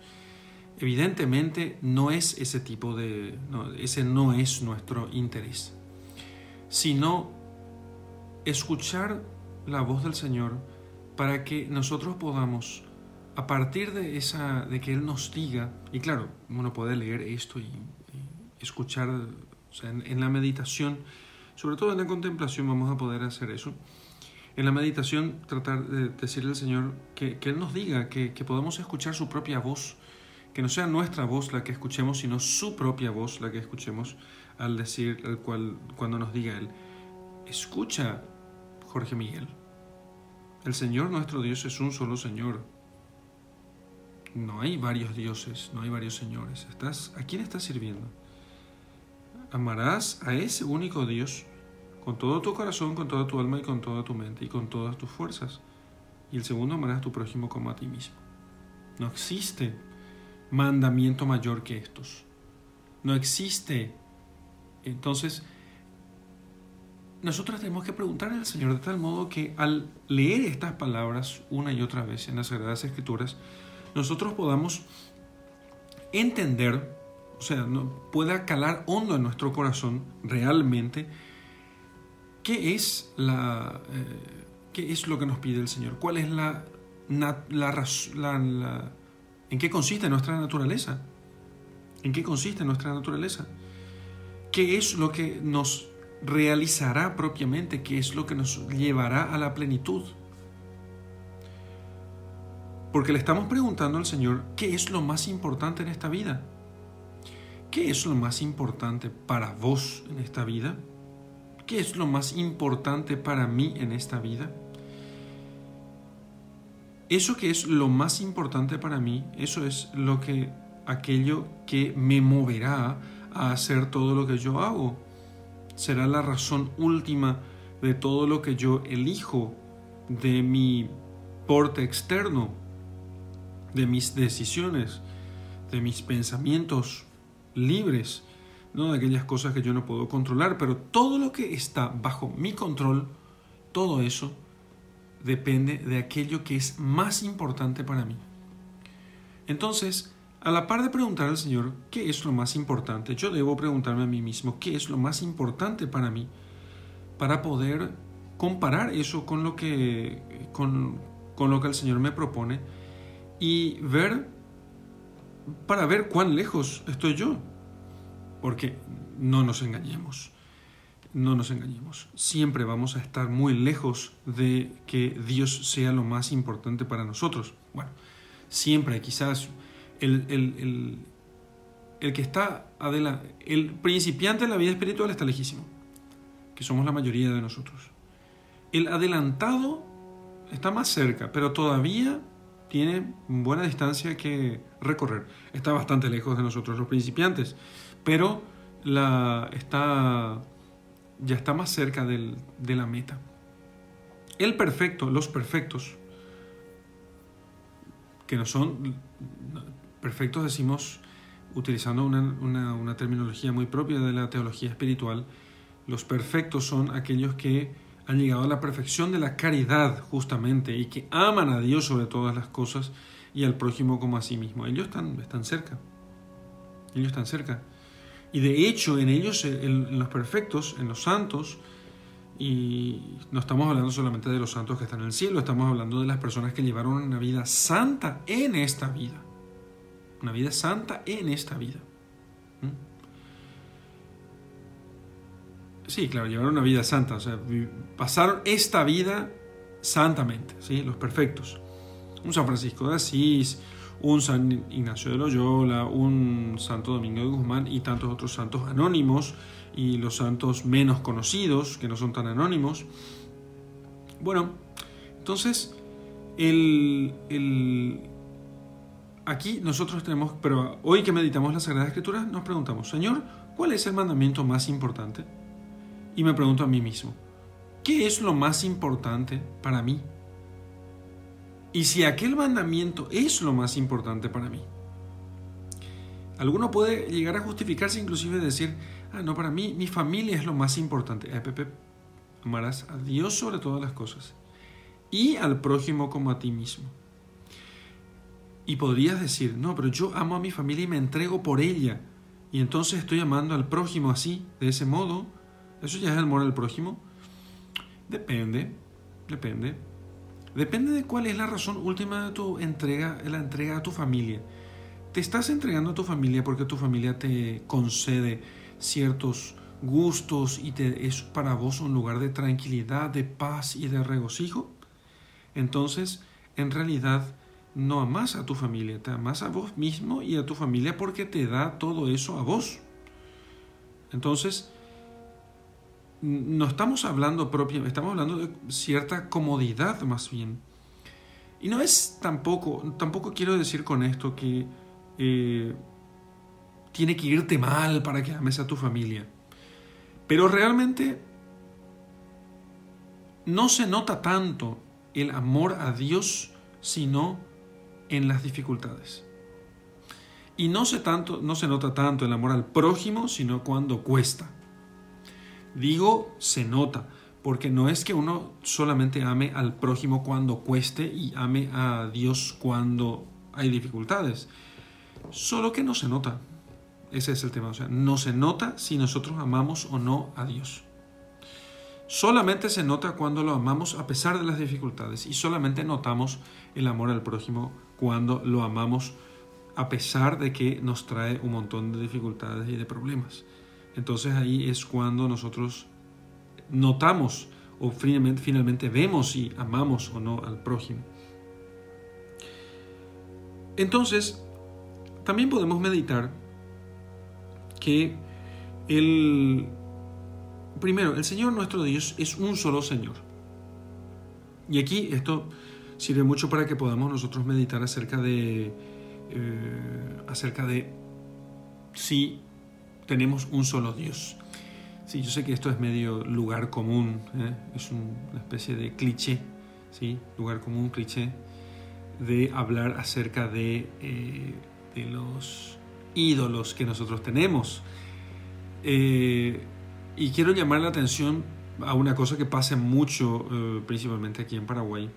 Evidentemente no es ese tipo de, ese no es nuestro interés, sino escuchar la voz del Señor para que nosotros podamos, a partir de, esa, de que Él nos diga, y claro, uno puede leer esto y, escuchar en, la meditación, sobre todo en la contemplación vamos a poder hacer eso. En la meditación tratar de decirle al Señor que, Él nos diga, que, que podamos escuchar su propia voz, que no sea nuestra voz la que escuchemos, sino su propia voz la que escuchemos al decir, al cual, cuando nos diga Él, escucha Jorge Miguel. El Señor nuestro Dios es un solo Señor. No hay varios dioses, no hay varios señores. Estás, ¿A quién estás sirviendo? Amarás a ese único Dios con todo tu corazón, con toda tu alma y con toda tu mente y con todas tus fuerzas. Y el segundo, amarás a tu prójimo como a ti mismo. No existe mandamiento mayor que estos. No existe. Entonces, nosotros tenemos que preguntarle al Señor de tal modo que al leer estas palabras una y otra vez en las Sagradas Escrituras, nosotros podamos entender, o sea, no, pueda calar hondo en nuestro corazón realmente qué es, la, eh, qué es lo que nos pide el Señor, cuál es la, la, la, en qué consiste nuestra naturaleza, en qué consiste nuestra naturaleza, qué es lo que nos realizará propiamente, qué es lo que nos llevará a la plenitud. Porque le estamos preguntando al Señor, ¿qué es lo más importante en esta vida? ¿Qué es lo más importante para vos en esta vida? ¿Qué es lo más importante para mí en esta vida? Eso que es lo más importante para mí, eso es lo que aquello que me moverá a hacer todo lo que yo hago será la razón última de todo lo que yo elijo, de mi porte externo, de mis decisiones, de mis pensamientos libres, no de aquellas cosas que yo no puedo controlar, pero todo lo que está bajo mi control, todo eso depende de aquello que es más importante para mí. Entonces, a la par de preguntar al Señor qué es lo más importante, yo debo preguntarme a mí mismo qué es lo más importante para mí, para poder comparar eso con lo que, con, lo que el Señor me propone y ver, para ver cuán lejos estoy yo. Porque no nos engañemos, no nos engañemos. Siempre vamos a estar muy lejos de que Dios sea lo más importante para nosotros. Bueno, siempre quizás el, que está adelante, el principiante de la vida espiritual está lejísimo, que somos la mayoría de nosotros. El adelantado está más cerca, pero todavía tiene buena distancia que recorrer. Está bastante lejos de nosotros los principiantes, pero la, está, ya está más cerca de la meta. El perfecto, los perfectos, que no son perfectos decimos, utilizando una, terminología muy propia de la teología espiritual, los perfectos son aquellos que han llegado a la perfección de la caridad justamente y que aman a Dios sobre todas las cosas y al prójimo como a sí mismo. Ellos están, están cerca. Ellos están cerca. Y de hecho en ellos, en los perfectos, en los santos, y no estamos hablando solamente de los santos que están en el cielo, estamos hablando de las personas que llevaron una vida santa en esta vida una vida santa en esta vida. ¿Mm? Sí, claro, llevaron una vida santa, o sea, pasaron esta vida santamente, ¿sí? los perfectos. Un San Francisco de Asís, un San Ignacio de Loyola, un Santo Domingo de Guzmán y tantos otros santos anónimos y los santos menos conocidos, que no son tan anónimos. Bueno, entonces, el, el, aquí nosotros tenemos, pero hoy que meditamos la Sagrada Escritura, nos preguntamos, Señor, ¿cuál es el mandamiento más importante? Y me pregunto a mí mismo, ¿qué es lo más importante para mí? y si aquel mandamiento es lo más importante para mí. Alguno puede llegar a justificarse inclusive decir, ah, no, para mí mi familia es lo más importante. Eh, Pepe, amarás a Dios sobre todas las cosas y al prójimo como a ti mismo. Y podrías decir, no, pero yo amo a mi familia y me entrego por ella. Y entonces estoy amando al prójimo así, de ese modo. ¿Eso ya es el amor al prójimo? Depende, depende. Depende de cuál es la razón última de tu entrega, la entrega a tu familia. Te estás entregando a tu familia porque tu familia te concede ciertos gustos y te, es para vos un lugar de tranquilidad, de paz y de regocijo. Entonces, en realidad, no amas a tu familia, te amas a vos mismo y a tu familia porque te da todo eso a vos. Entonces, no estamos hablando propiamente, estamos hablando de cierta comodidad más bien. Y no es tampoco, tampoco quiero decir con esto que eh, tiene que irte mal para que ames a tu familia. Pero realmente no se nota tanto el amor a Dios, sino en las dificultades. Y no se, tanto, no se nota tanto el amor al prójimo, sino cuando cuesta. Digo se nota, porque no es que uno solamente ame al prójimo cuando cueste y ame a Dios cuando hay dificultades. Solo que no se nota. Ese es el tema. O sea, no se nota si nosotros amamos o no a Dios. Solamente se nota cuando lo amamos a pesar de las dificultades y solamente notamos el amor al prójimo cuando lo amamos a pesar de que nos trae un montón de dificultades y de problemas. Entonces ahí es cuando nosotros notamos o finalmente, vemos si amamos o no al prójimo. Entonces, también podemos meditar que el primero, el Señor nuestro Dios es un solo Señor. Y aquí esto sirve mucho para que podamos nosotros meditar acerca de, eh, acerca de si tenemos un solo Dios. Sí, yo sé que esto es medio lugar común, ¿eh? es una especie de cliché, ¿sí? lugar común, cliché, de hablar acerca de, eh, de los ídolos que nosotros tenemos. Y quiero llamar la atención a una cosa que pasa mucho, eh, principalmente aquí en Paraguay.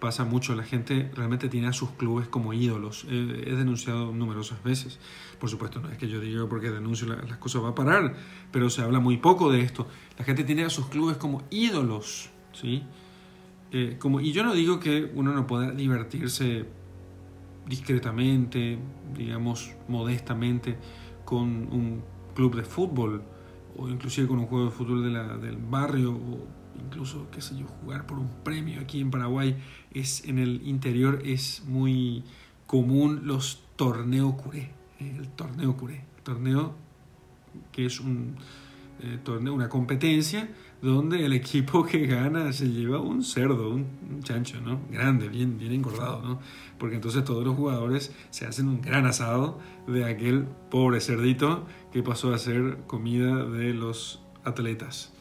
Pasa mucho, la gente realmente tiene a sus clubes como ídolos. Eh, he denunciado numerosas veces. Por supuesto, no es que yo diga porque denuncio las cosas va a parar, pero se habla muy poco de esto. La gente tiene a sus clubes como ídolos, ¿sí? Eh, como, y yo no digo que uno no pueda divertirse discretamente, digamos, modestamente, con un club de fútbol o inclusive con un juego de fútbol de la, del barrio, incluso, qué sé yo, jugar por un premio aquí en Paraguay, es en el interior es muy común los torneos curé, eh, el torneo curé, torneo que es un eh, torneo, una competencia donde el equipo que gana se lleva un cerdo, un, chancho, ¿no? Grande, bien, bien engordado, ¿no? Porque entonces todos los jugadores se hacen un gran asado de aquel pobre cerdito que pasó a ser comida de los atletas.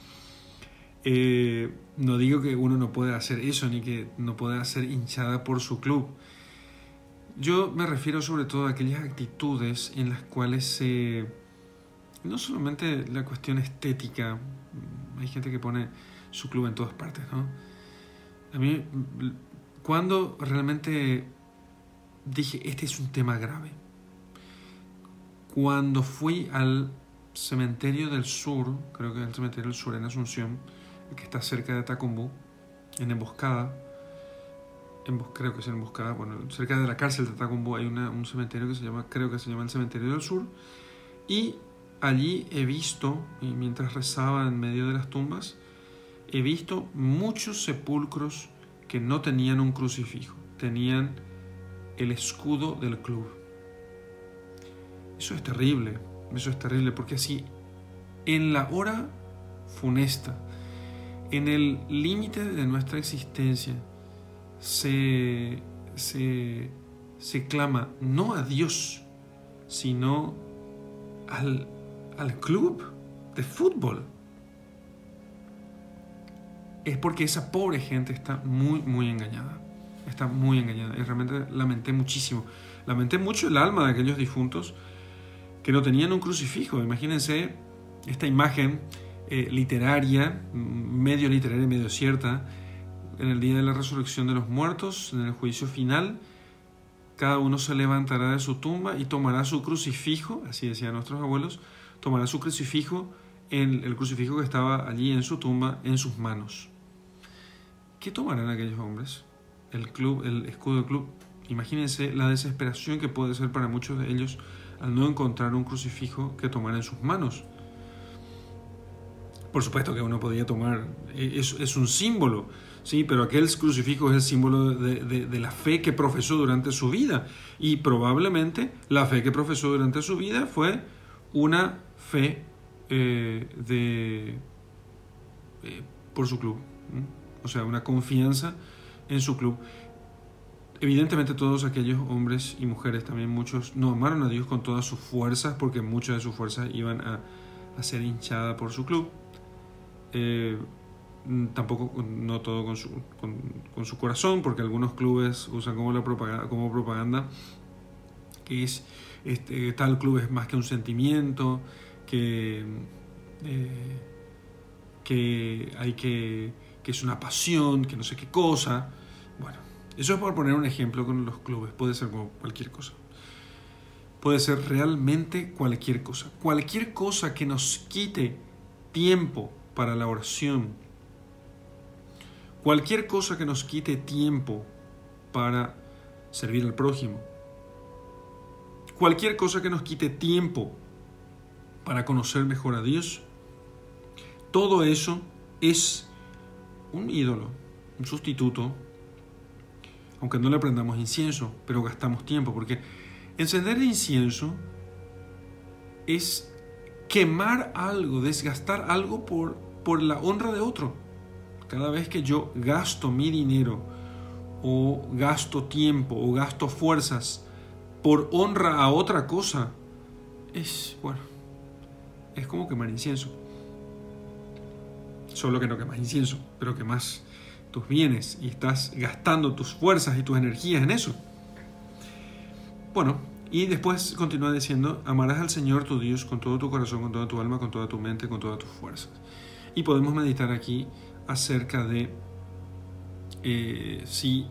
Eh, no digo que uno no pueda hacer eso, ni que no pueda ser hinchada por su club. Yo me refiero sobre todo a aquellas actitudes en las cuales se... no solamente la cuestión estética, hay gente que pone su club en todas partes, ¿no? A mí, cuando realmente dije, este es un tema grave, cuando fui al cementerio del sur, creo que es el cementerio del sur en Asunción, que está cerca de Tacumbú, en Emboscada, creo que es en Emboscada, bueno, cerca de la cárcel de Tacumbú hay un cementerio que se llama, creo que se llama el cementerio del sur, y allí he visto, y mientras rezaba en medio de las tumbas, he visto muchos sepulcros que no tenían un crucifijo, tenían el escudo del club. Eso es terrible, eso es terrible, porque así, en la hora funesta, en el límite de nuestra existencia, se, se, se clama no a Dios, sino al al club de fútbol. Es porque esa pobre gente está muy, muy engañada. está muy engañada. Y realmente lamenté muchísimo. Lamenté mucho el alma de aquellos difuntos que no tenían un crucifijo. Imagínense esta imagen eh, literaria, medio literaria, medio cierta, en el día de la resurrección de los muertos, en el juicio final, cada uno se levantará de su tumba y tomará su crucifijo, así decían nuestros abuelos, tomará su crucifijo, en el crucifijo que estaba allí en su tumba, en sus manos. ¿Qué tomarán aquellos hombres? El club, el escudo del club. Imagínense la desesperación que puede ser para muchos de ellos al no encontrar un crucifijo que tomar en sus manos. Por supuesto que uno podía tomar, es, es un símbolo, Sí, pero aquel crucifijo es el símbolo de, la fe que profesó durante su vida. Y probablemente la fe que profesó durante su vida fue una fe eh, de, eh, por su club. O sea, una confianza en su club. Evidentemente todos aquellos hombres y mujeres, también muchos, no amaron a Dios con todas sus fuerzas porque muchas de sus fuerzas iban a, ser hinchadas por su club. Eh, Mm, tampoco no todo con su, corazón, porque algunos clubes usan como, la propaganda, como propaganda que es este, tal club es más que un sentimiento, que, eh, que hay que, que es una pasión, que no sé qué cosa. Bueno, eso es por poner un ejemplo con los clubes, puede ser como cualquier cosa. Puede ser realmente cualquier cosa. Cualquier cosa que nos quite tiempo para la oración, Cualquier cosa que nos quite tiempo para servir al prójimo. Cualquier cosa que nos quite tiempo para conocer mejor a Dios. Todo eso es un ídolo, un sustituto, aunque no le prendamos incienso, pero gastamos tiempo, porque encender incienso es quemar algo, desgastar algo por, por la honra de otro. Cada vez que yo gasto mi dinero o gasto tiempo o gasto fuerzas por honra a otra cosa, es, bueno, es como quemar incienso. Solo que no quemas incienso, pero quemas tus bienes y estás gastando tus fuerzas y tus energías en eso. Bueno, y después continúa diciendo, amarás al Señor tu Dios con todo tu corazón, con toda tu alma, con toda tu mente, con todas tus fuerzas. Y podemos meditar aquí acerca de eh, si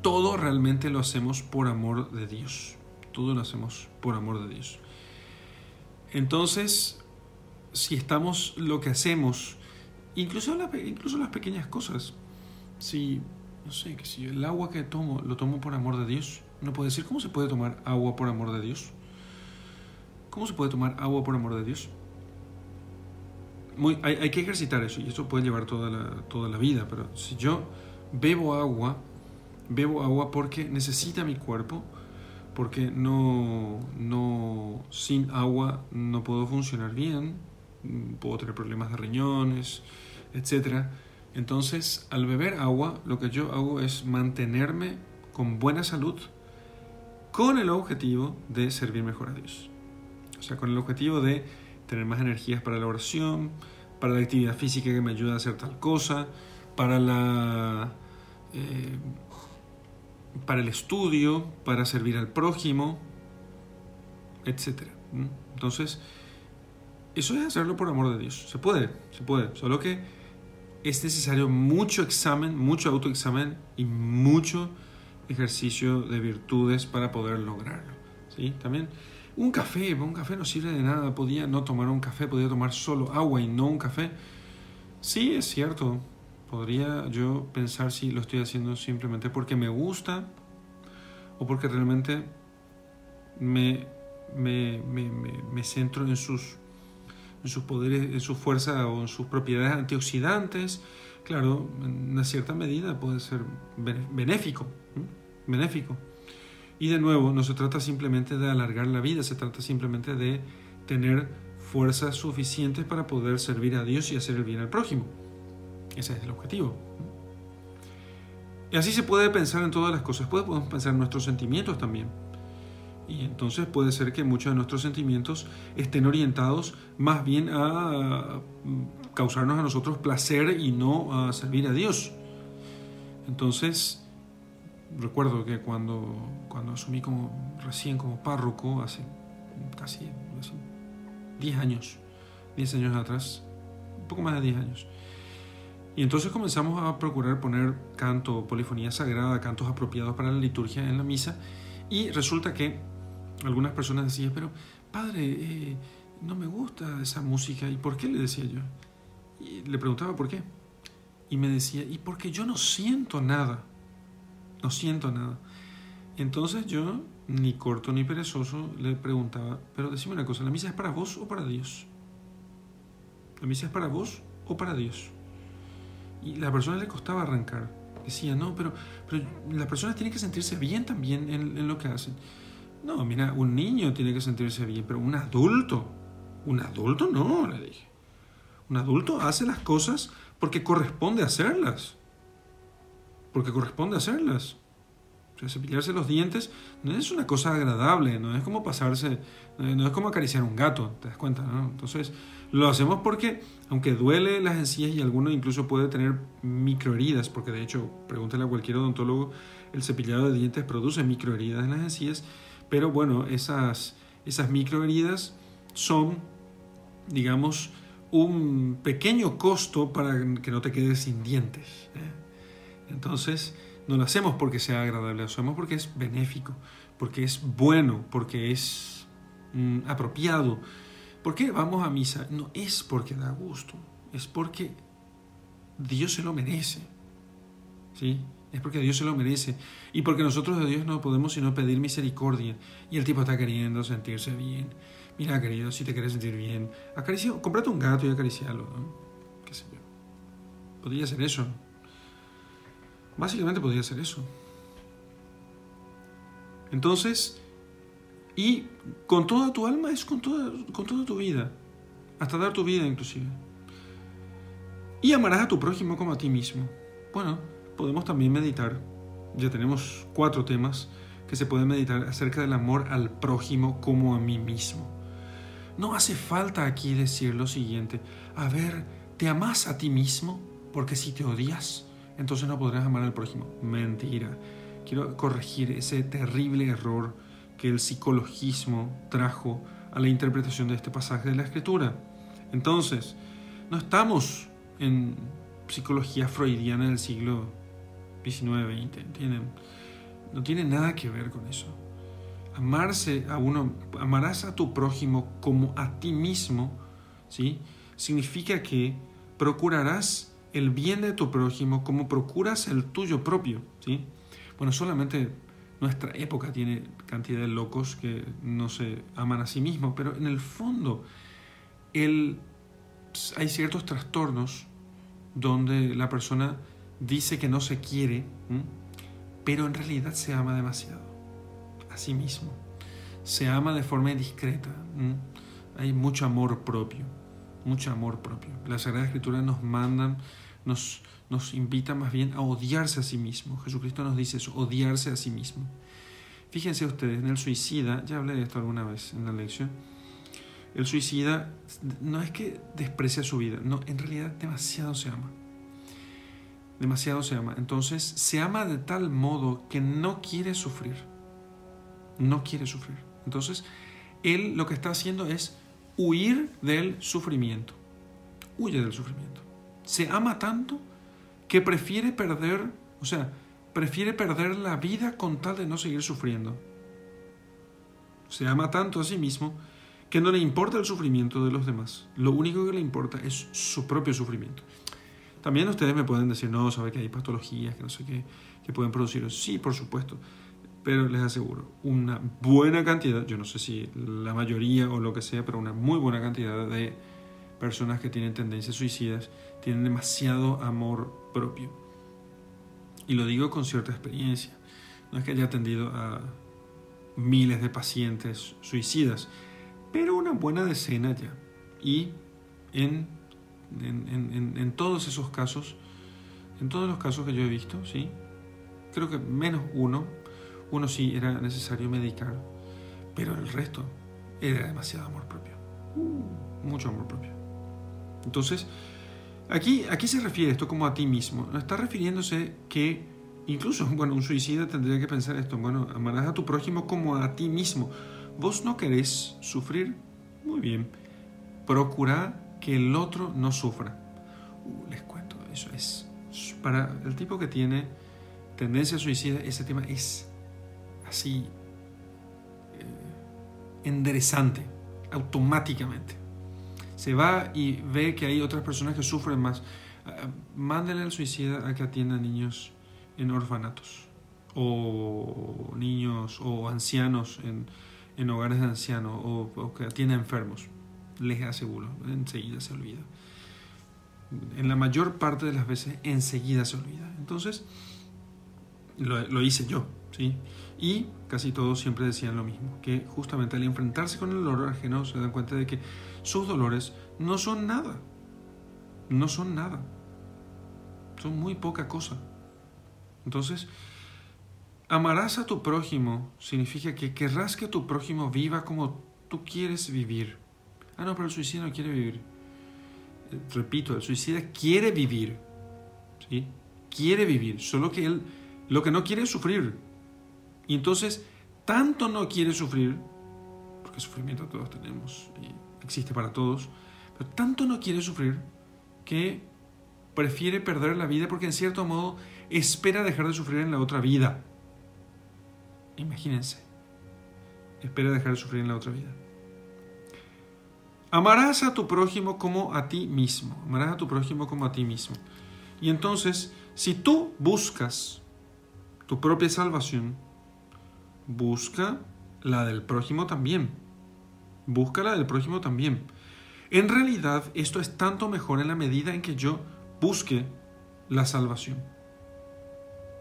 todo realmente lo hacemos por amor de Dios. Todo lo hacemos por amor de Dios. Entonces, si estamos lo que hacemos, incluso, incluso las pequeñas cosas, si, no sé, que si el agua que tomo lo tomo por amor de Dios, no puede decir, ¿cómo se puede tomar agua por amor de Dios? ¿Cómo se puede tomar agua por amor de Dios? hay, que ejercitar eso y eso puede llevar toda la, toda la vida, pero si yo bebo agua, bebo agua porque necesita mi cuerpo, porque no, no, sin agua no puedo funcionar bien, puedo tener problemas de riñones, etc. Entonces, al beber agua, lo que yo hago es mantenerme con buena salud con el objetivo de servir mejor a Dios. O sea, con el objetivo de tener más energías para la oración, para la actividad física que me ayuda a hacer tal cosa, para la eh, para el estudio, para servir al prójimo, etc. Entonces, eso es hacerlo por amor de Dios. Se puede, se puede. Solo que es necesario mucho examen, mucho autoexamen y mucho ejercicio de virtudes para poder lograrlo. ¿sí? También un café, un café no sirve de nada, podía no tomar un café, podía tomar solo agua y no un café. Sí, es cierto, podría yo pensar si lo estoy haciendo simplemente porque me gusta o porque realmente me, me, me, me centro en sus, en sus poderes, en su fuerza o en sus propiedades antioxidantes. Claro, en una cierta medida puede ser benéfico, benéfico. Y de nuevo, no se trata simplemente de alargar la vida, se trata simplemente de tener fuerzas suficientes para poder servir a Dios y hacer el bien al prójimo. Ese es el objetivo. Y así se puede pensar en todas las cosas, podemos pensar en nuestros sentimientos también. Y entonces puede ser que muchos de nuestros sentimientos estén orientados más bien a causarnos a nosotros placer y no a servir a Dios. Entonces, recuerdo que cuando, cuando asumí como, recién como párroco, hace casi 10 años, 10 años atrás, un poco más de 10 años, y entonces comenzamos a procurar poner canto, polifonía sagrada, cantos apropiados para la liturgia en la misa, y resulta que algunas personas decían, pero padre, eh, no me gusta esa música, ¿y por qué? Le decía yo. Le preguntaba por qué. Y me decía, y porque yo no siento nada, no siento nada. Entonces yo, ni corto ni perezoso, le preguntaba, pero decime una cosa, ¿la misa es para vos o para Dios? ¿La misa es para vos o para Dios? Y la persona le costaba arrancar. Decía, no, pero, pero las personas tienen que sentirse bien también en, en lo que hacen. No, mira, un niño tiene que sentirse bien, pero un adulto, un adulto no, le dije. Un adulto hace las cosas porque corresponde hacerlas. Porque corresponde hacerlas. O sea, cepillarse los dientes no es una cosa agradable, no es como pasarse, no es como acariciar un gato, ¿te das cuenta? No? Entonces, lo hacemos porque, aunque duele las encías y alguno incluso puede tener microheridas, porque de hecho, pregúntale a cualquier odontólogo, el cepillado de dientes produce microheridas en las encías, pero bueno, esas, esas microheridas son, digamos, un pequeño costo para que no te quedes sin dientes. ¿eh? Entonces, no lo hacemos porque sea agradable, lo hacemos porque es benéfico, porque es bueno, porque es mm, apropiado. ¿Por qué vamos a misa? No es porque da gusto, es porque Dios se lo merece. ¿Sí? Es porque Dios se lo merece. Y porque nosotros de Dios no podemos sino pedir misericordia. Y el tipo está queriendo sentirse bien. Mira, querido, si te quieres sentir bien, acaricia, cómprate un gato y acaricialo. ¿no? ¿Qué sé yo? Podría ser eso. Básicamente podría ser eso. Entonces, y con toda tu alma es con toda, con toda tu vida. Hasta dar tu vida inclusive. Y amarás a tu prójimo como a ti mismo. Bueno, podemos también meditar. Ya tenemos cuatro temas que se pueden meditar acerca del amor al prójimo como a mí mismo. No hace falta aquí decir lo siguiente, a ver, ¿te amas a ti mismo? Porque si te odias, entonces no podrás amar al prójimo. Mentira. Quiero corregir ese terrible error que el psicologismo trajo a la interpretación de este pasaje de la escritura. Entonces, no estamos en psicología freudiana del siglo 19, 20, ¿entienden? No tiene nada que ver con eso. Amarse a uno, amarás a tu prójimo como a ti mismo, ¿sí? Significa que procurarás el bien de tu prójimo como procuras el tuyo propio, ¿sí? Bueno, solamente nuestra época tiene cantidad de locos que no se aman a sí mismos, pero en el fondo el, hay ciertos trastornos donde la persona dice que no se quiere, pero en realidad se ama demasiado a sí mismo. Se ama de forma indiscreta. Hay mucho amor propio, mucho amor propio. La Sagrada Escritura nos mandan, nos, invita más bien a odiarse a sí mismo. Jesucristo nos dice eso, odiarse a sí mismo. Fíjense ustedes, en el suicida, ya hablé de esto alguna vez en la lección, el suicida no es que desprecia su vida, no, en realidad demasiado se ama demasiado se ama. Entonces se ama de tal modo que no quiere sufrir. No quiere sufrir. Entonces, él lo que está haciendo es huir del sufrimiento. Huye del sufrimiento. Se ama tanto que prefiere perder, o sea, prefiere perder la vida con tal de no seguir sufriendo. Se ama tanto a sí mismo que no le importa el sufrimiento de los demás. Lo único que le importa es su propio sufrimiento. También ustedes me pueden decir, no, sabe que hay patologías, que no sé qué, que pueden producir. Sí, por supuesto. Pero les aseguro, una buena cantidad, yo no sé si la mayoría o lo que sea, pero una muy buena cantidad de personas que tienen tendencias suicidas tienen demasiado amor propio. Y lo digo con cierta experiencia. No es que haya atendido a miles de pacientes suicidas, pero una buena decena ya. Y en en, todos esos casos, en todos los casos que yo he visto, ¿sí? Creo que menos uno, uno sí era necesario medicar, pero el resto era demasiado amor propio. mucho amor propio. Entonces, aquí, aquí se refiere esto como a ti mismo. Está refiriéndose que Incluso, bueno, un suicida tendría que pensar esto, bueno, amarás a tu prójimo como a ti mismo. Vos no querés sufrir, muy bien, procura que el otro no sufra. Uh, les cuento, eso es, para el tipo que tiene tendencia a suicida, ese tema es así eh, enderezante, automáticamente. Se va y ve que hay otras personas que sufren más. Ah, mándale al suicida a que atienda niños en orfanatos o niños o ancianos en, en hogares de ancianos o, que atienda enfermos. Les aseguro, enseguida se olvida. En la mayor parte de las veces, enseguida se olvida. Entonces, lo, lo hice yo, ¿sí? Y casi todos siempre decían lo mismo, que justamente al enfrentarse con el dolor ajeno se dan cuenta de que sus dolores no son nada, no son nada, son muy poca cosa. Entonces, amarás a tu prójimo significa que querrás que tu prójimo viva como tú quieres vivir. Ah, no, pero el suicida no quiere vivir. Eh, repito, el suicida quiere vivir. ¿Sí? Quiere vivir, solo que él lo que no quiere es sufrir. Y entonces, tanto no quiere sufrir, porque sufrimiento todos tenemos existe para todos, pero tanto no quiere sufrir que prefiere perder la vida porque en cierto modo espera dejar de sufrir en la otra vida. Imagínense. Espera dejar de sufrir en la otra vida. Amarás a tu prójimo como a ti mismo. Amarás a tu prójimo como a ti mismo. Y entonces, si tú buscas tu propia salvación, busca la del prójimo también. Busca la del prójimo también. En realidad, esto es tanto mejor en la medida en que yo busque la salvación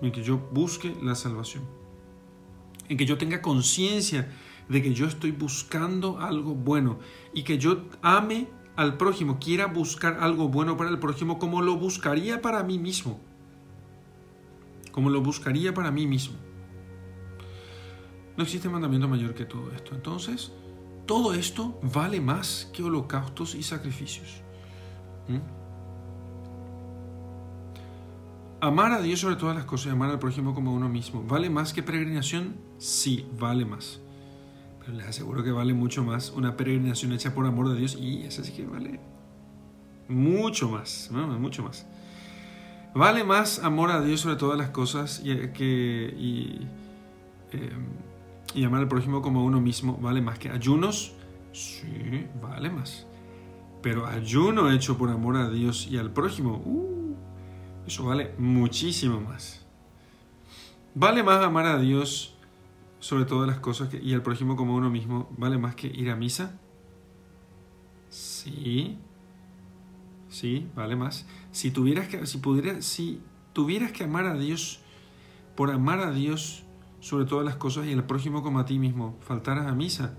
en que yo busque la salvación, en que yo tenga conciencia de que yo estoy buscando algo bueno y que yo ame al prójimo, quiera buscar algo bueno para el prójimo como lo buscaría para mí mismo, como lo buscaría para mí mismo. No existe mandamiento mayor que todo esto. Entonces, todo esto vale más que holocaustos y sacrificios. ¿Mm? Amar a Dios sobre todas las cosas y amar al prójimo como uno mismo. ¿Vale más que peregrinación? Sí, vale más. Pero les aseguro que vale mucho más una peregrinación hecha por amor de Dios y esa sí que vale mucho más, mucho más. Vale más amor a Dios sobre todas las cosas y, que, eh, y amar al prójimo como a uno mismo. ¿Vale más que ayunos? Sí, vale más. Pero ayuno hecho por amor a Dios y al prójimo, uh, eso vale muchísimo más. Vale más amar a Dios sobre todas las cosas y al prójimo como uno mismo. ¿Vale más que ir a misa? Sí. Sí, vale más. Si tuvieras que, si pudieras, si tuvieras que amar a Dios por amar a Dios sobre todas las cosas y al prójimo como a ti mismo, faltaras a misa,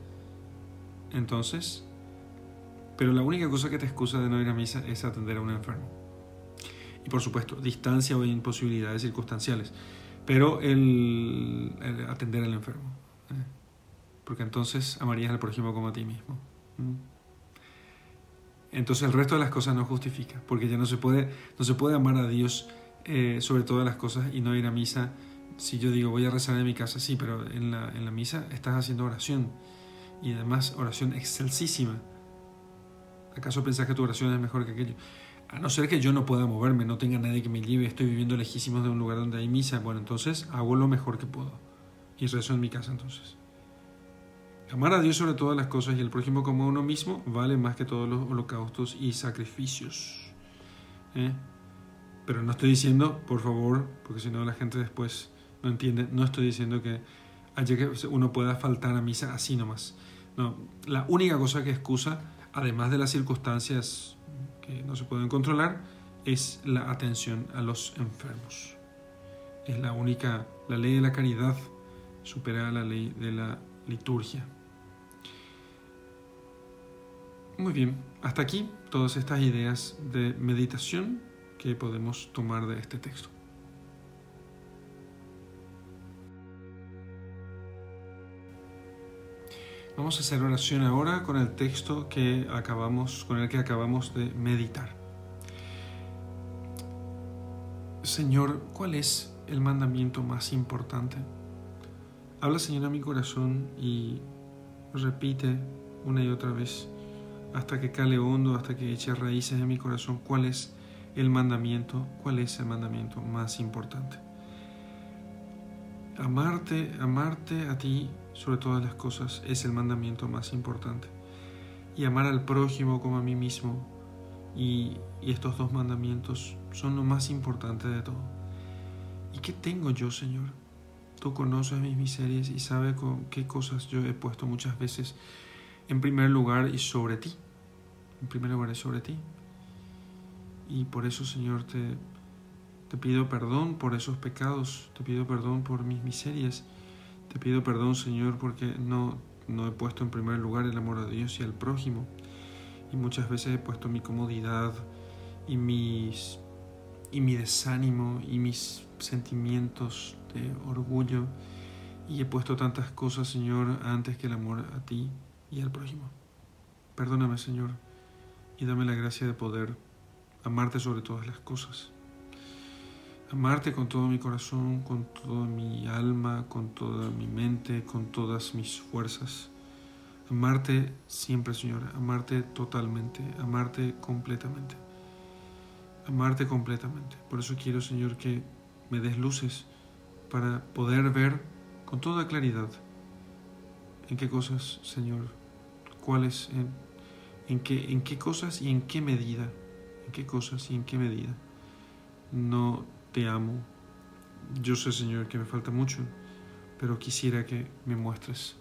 entonces, pero la única cosa que te excusa de no ir a misa es atender a un enfermo y por supuesto distancia o imposibilidades circunstanciales, pero el, atender al enfermo, ¿eh? porque entonces amarías al prójimo como a ti mismo. Entonces el resto de las cosas no justifica, porque ya no se puede, no se puede amar a Dios eh, sobre todas las cosas y no ir a misa. Si yo digo voy a rezar en mi casa, sí, pero en la, en la misa estás haciendo oración y además oración excelsísima. ¿Acaso pensás que tu oración es mejor que aquello? A no ser que yo no pueda moverme, no tenga nadie que me lleve, estoy viviendo lejísimos de un lugar donde hay misa, bueno, entonces hago lo mejor que puedo. Y rezo en mi casa entonces. Amar a Dios sobre todas las cosas y el prójimo como a uno mismo vale más que todos los holocaustos y sacrificios. ¿eh? Pero no estoy diciendo, por favor, porque si no la gente después no entiende, no estoy diciendo que haya que uno pueda faltar a misa así nomás. No, la única cosa que excusa, además de las circunstancias que no se pueden controlar es la atención a los enfermos. Es la única, la ley de la caridad supera la ley de la liturgia. Muy bien, hasta aquí todas estas ideas de meditación que podemos tomar de este texto. Vamos a hacer oración ahora con el texto que acabamos, con el que acabamos de meditar. Señor, ¿cuál es el mandamiento más importante? Habla, Señor, a mi corazón y repite una y otra vez hasta que cale hondo, hasta que eche raíces en mi corazón cuál es el mandamiento, cuál es el mandamiento más importante. Amarte, amarte a ti sobre todas las cosas es el mandamiento más importante. Y amar al prójimo como a mí mismo y, estos dos mandamientos son lo más importante de todo. ¿Y qué tengo yo, Señor? Tú conoces mis miserias y sabes con qué cosas yo he puesto muchas veces en primer lugar y sobre ti. En primer lugar y sobre ti. Y por eso, Señor, te, te pido perdón por esos pecados, te pido perdón por mis miserias, te pido perdón, Señor, porque no, no he puesto en primer lugar el amor a Dios y al prójimo. Y muchas veces he puesto mi comodidad y, mis, y mi desánimo y mis sentimientos de orgullo. Y he puesto tantas cosas, Señor, antes que el amor a ti y al prójimo. Perdóname, Señor, y dame la gracia de poder amarte sobre todas las cosas amarte con todo mi corazón, con toda mi alma, con toda mi mente, con todas mis fuerzas. Amarte siempre, Señor, amarte totalmente, amarte completamente. Amarte completamente. Por eso quiero, Señor, que me des luces para poder ver con toda claridad en qué cosas, Señor, cuáles, en, en, qué, en qué cosas y en qué medida, en qué cosas y en qué medida no te amo. Yo sé, Señor, que me falta mucho, pero quisiera que me muestres,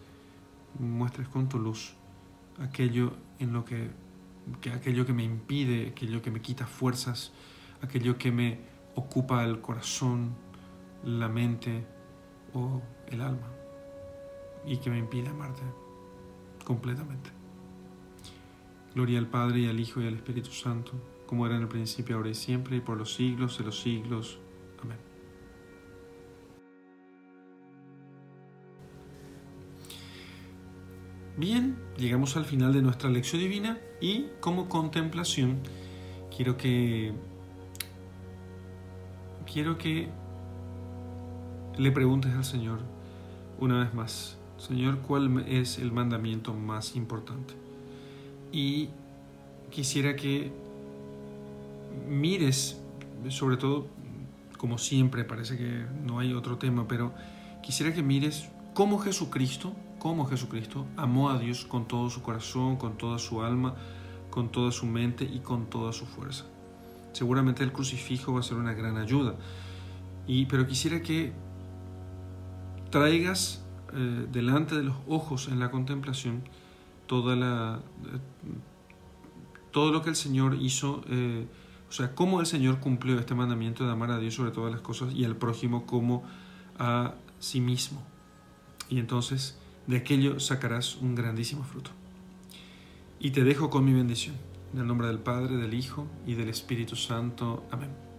muestres con tu luz aquello en lo que, que, aquello que me impide, aquello que me quita fuerzas, aquello que me ocupa el corazón, la mente o el alma y que me impide amarte completamente. Gloria al Padre y al Hijo y al Espíritu Santo como era en el principio, ahora y siempre, y por los siglos de los siglos. Amén. Bien, llegamos al final de nuestra lección divina y como contemplación quiero que quiero que le preguntes al Señor una vez más, Señor, ¿cuál es el mandamiento más importante? Y quisiera que mires, sobre todo, como siempre, parece que no hay otro tema, pero quisiera que mires cómo Jesucristo, cómo Jesucristo amó a Dios con todo su corazón, con toda su alma, con toda su mente y con toda su fuerza. Seguramente el crucifijo va a ser una gran ayuda, y, pero quisiera que traigas eh, delante de los ojos en la contemplación toda la, eh, todo lo que el Señor hizo. Eh, o sea, cómo el Señor cumplió este mandamiento de amar a Dios sobre todas las cosas y al prójimo como a sí mismo. Y entonces de aquello sacarás un grandísimo fruto. Y te dejo con mi bendición. En el nombre del Padre, del Hijo y del Espíritu Santo. Amén.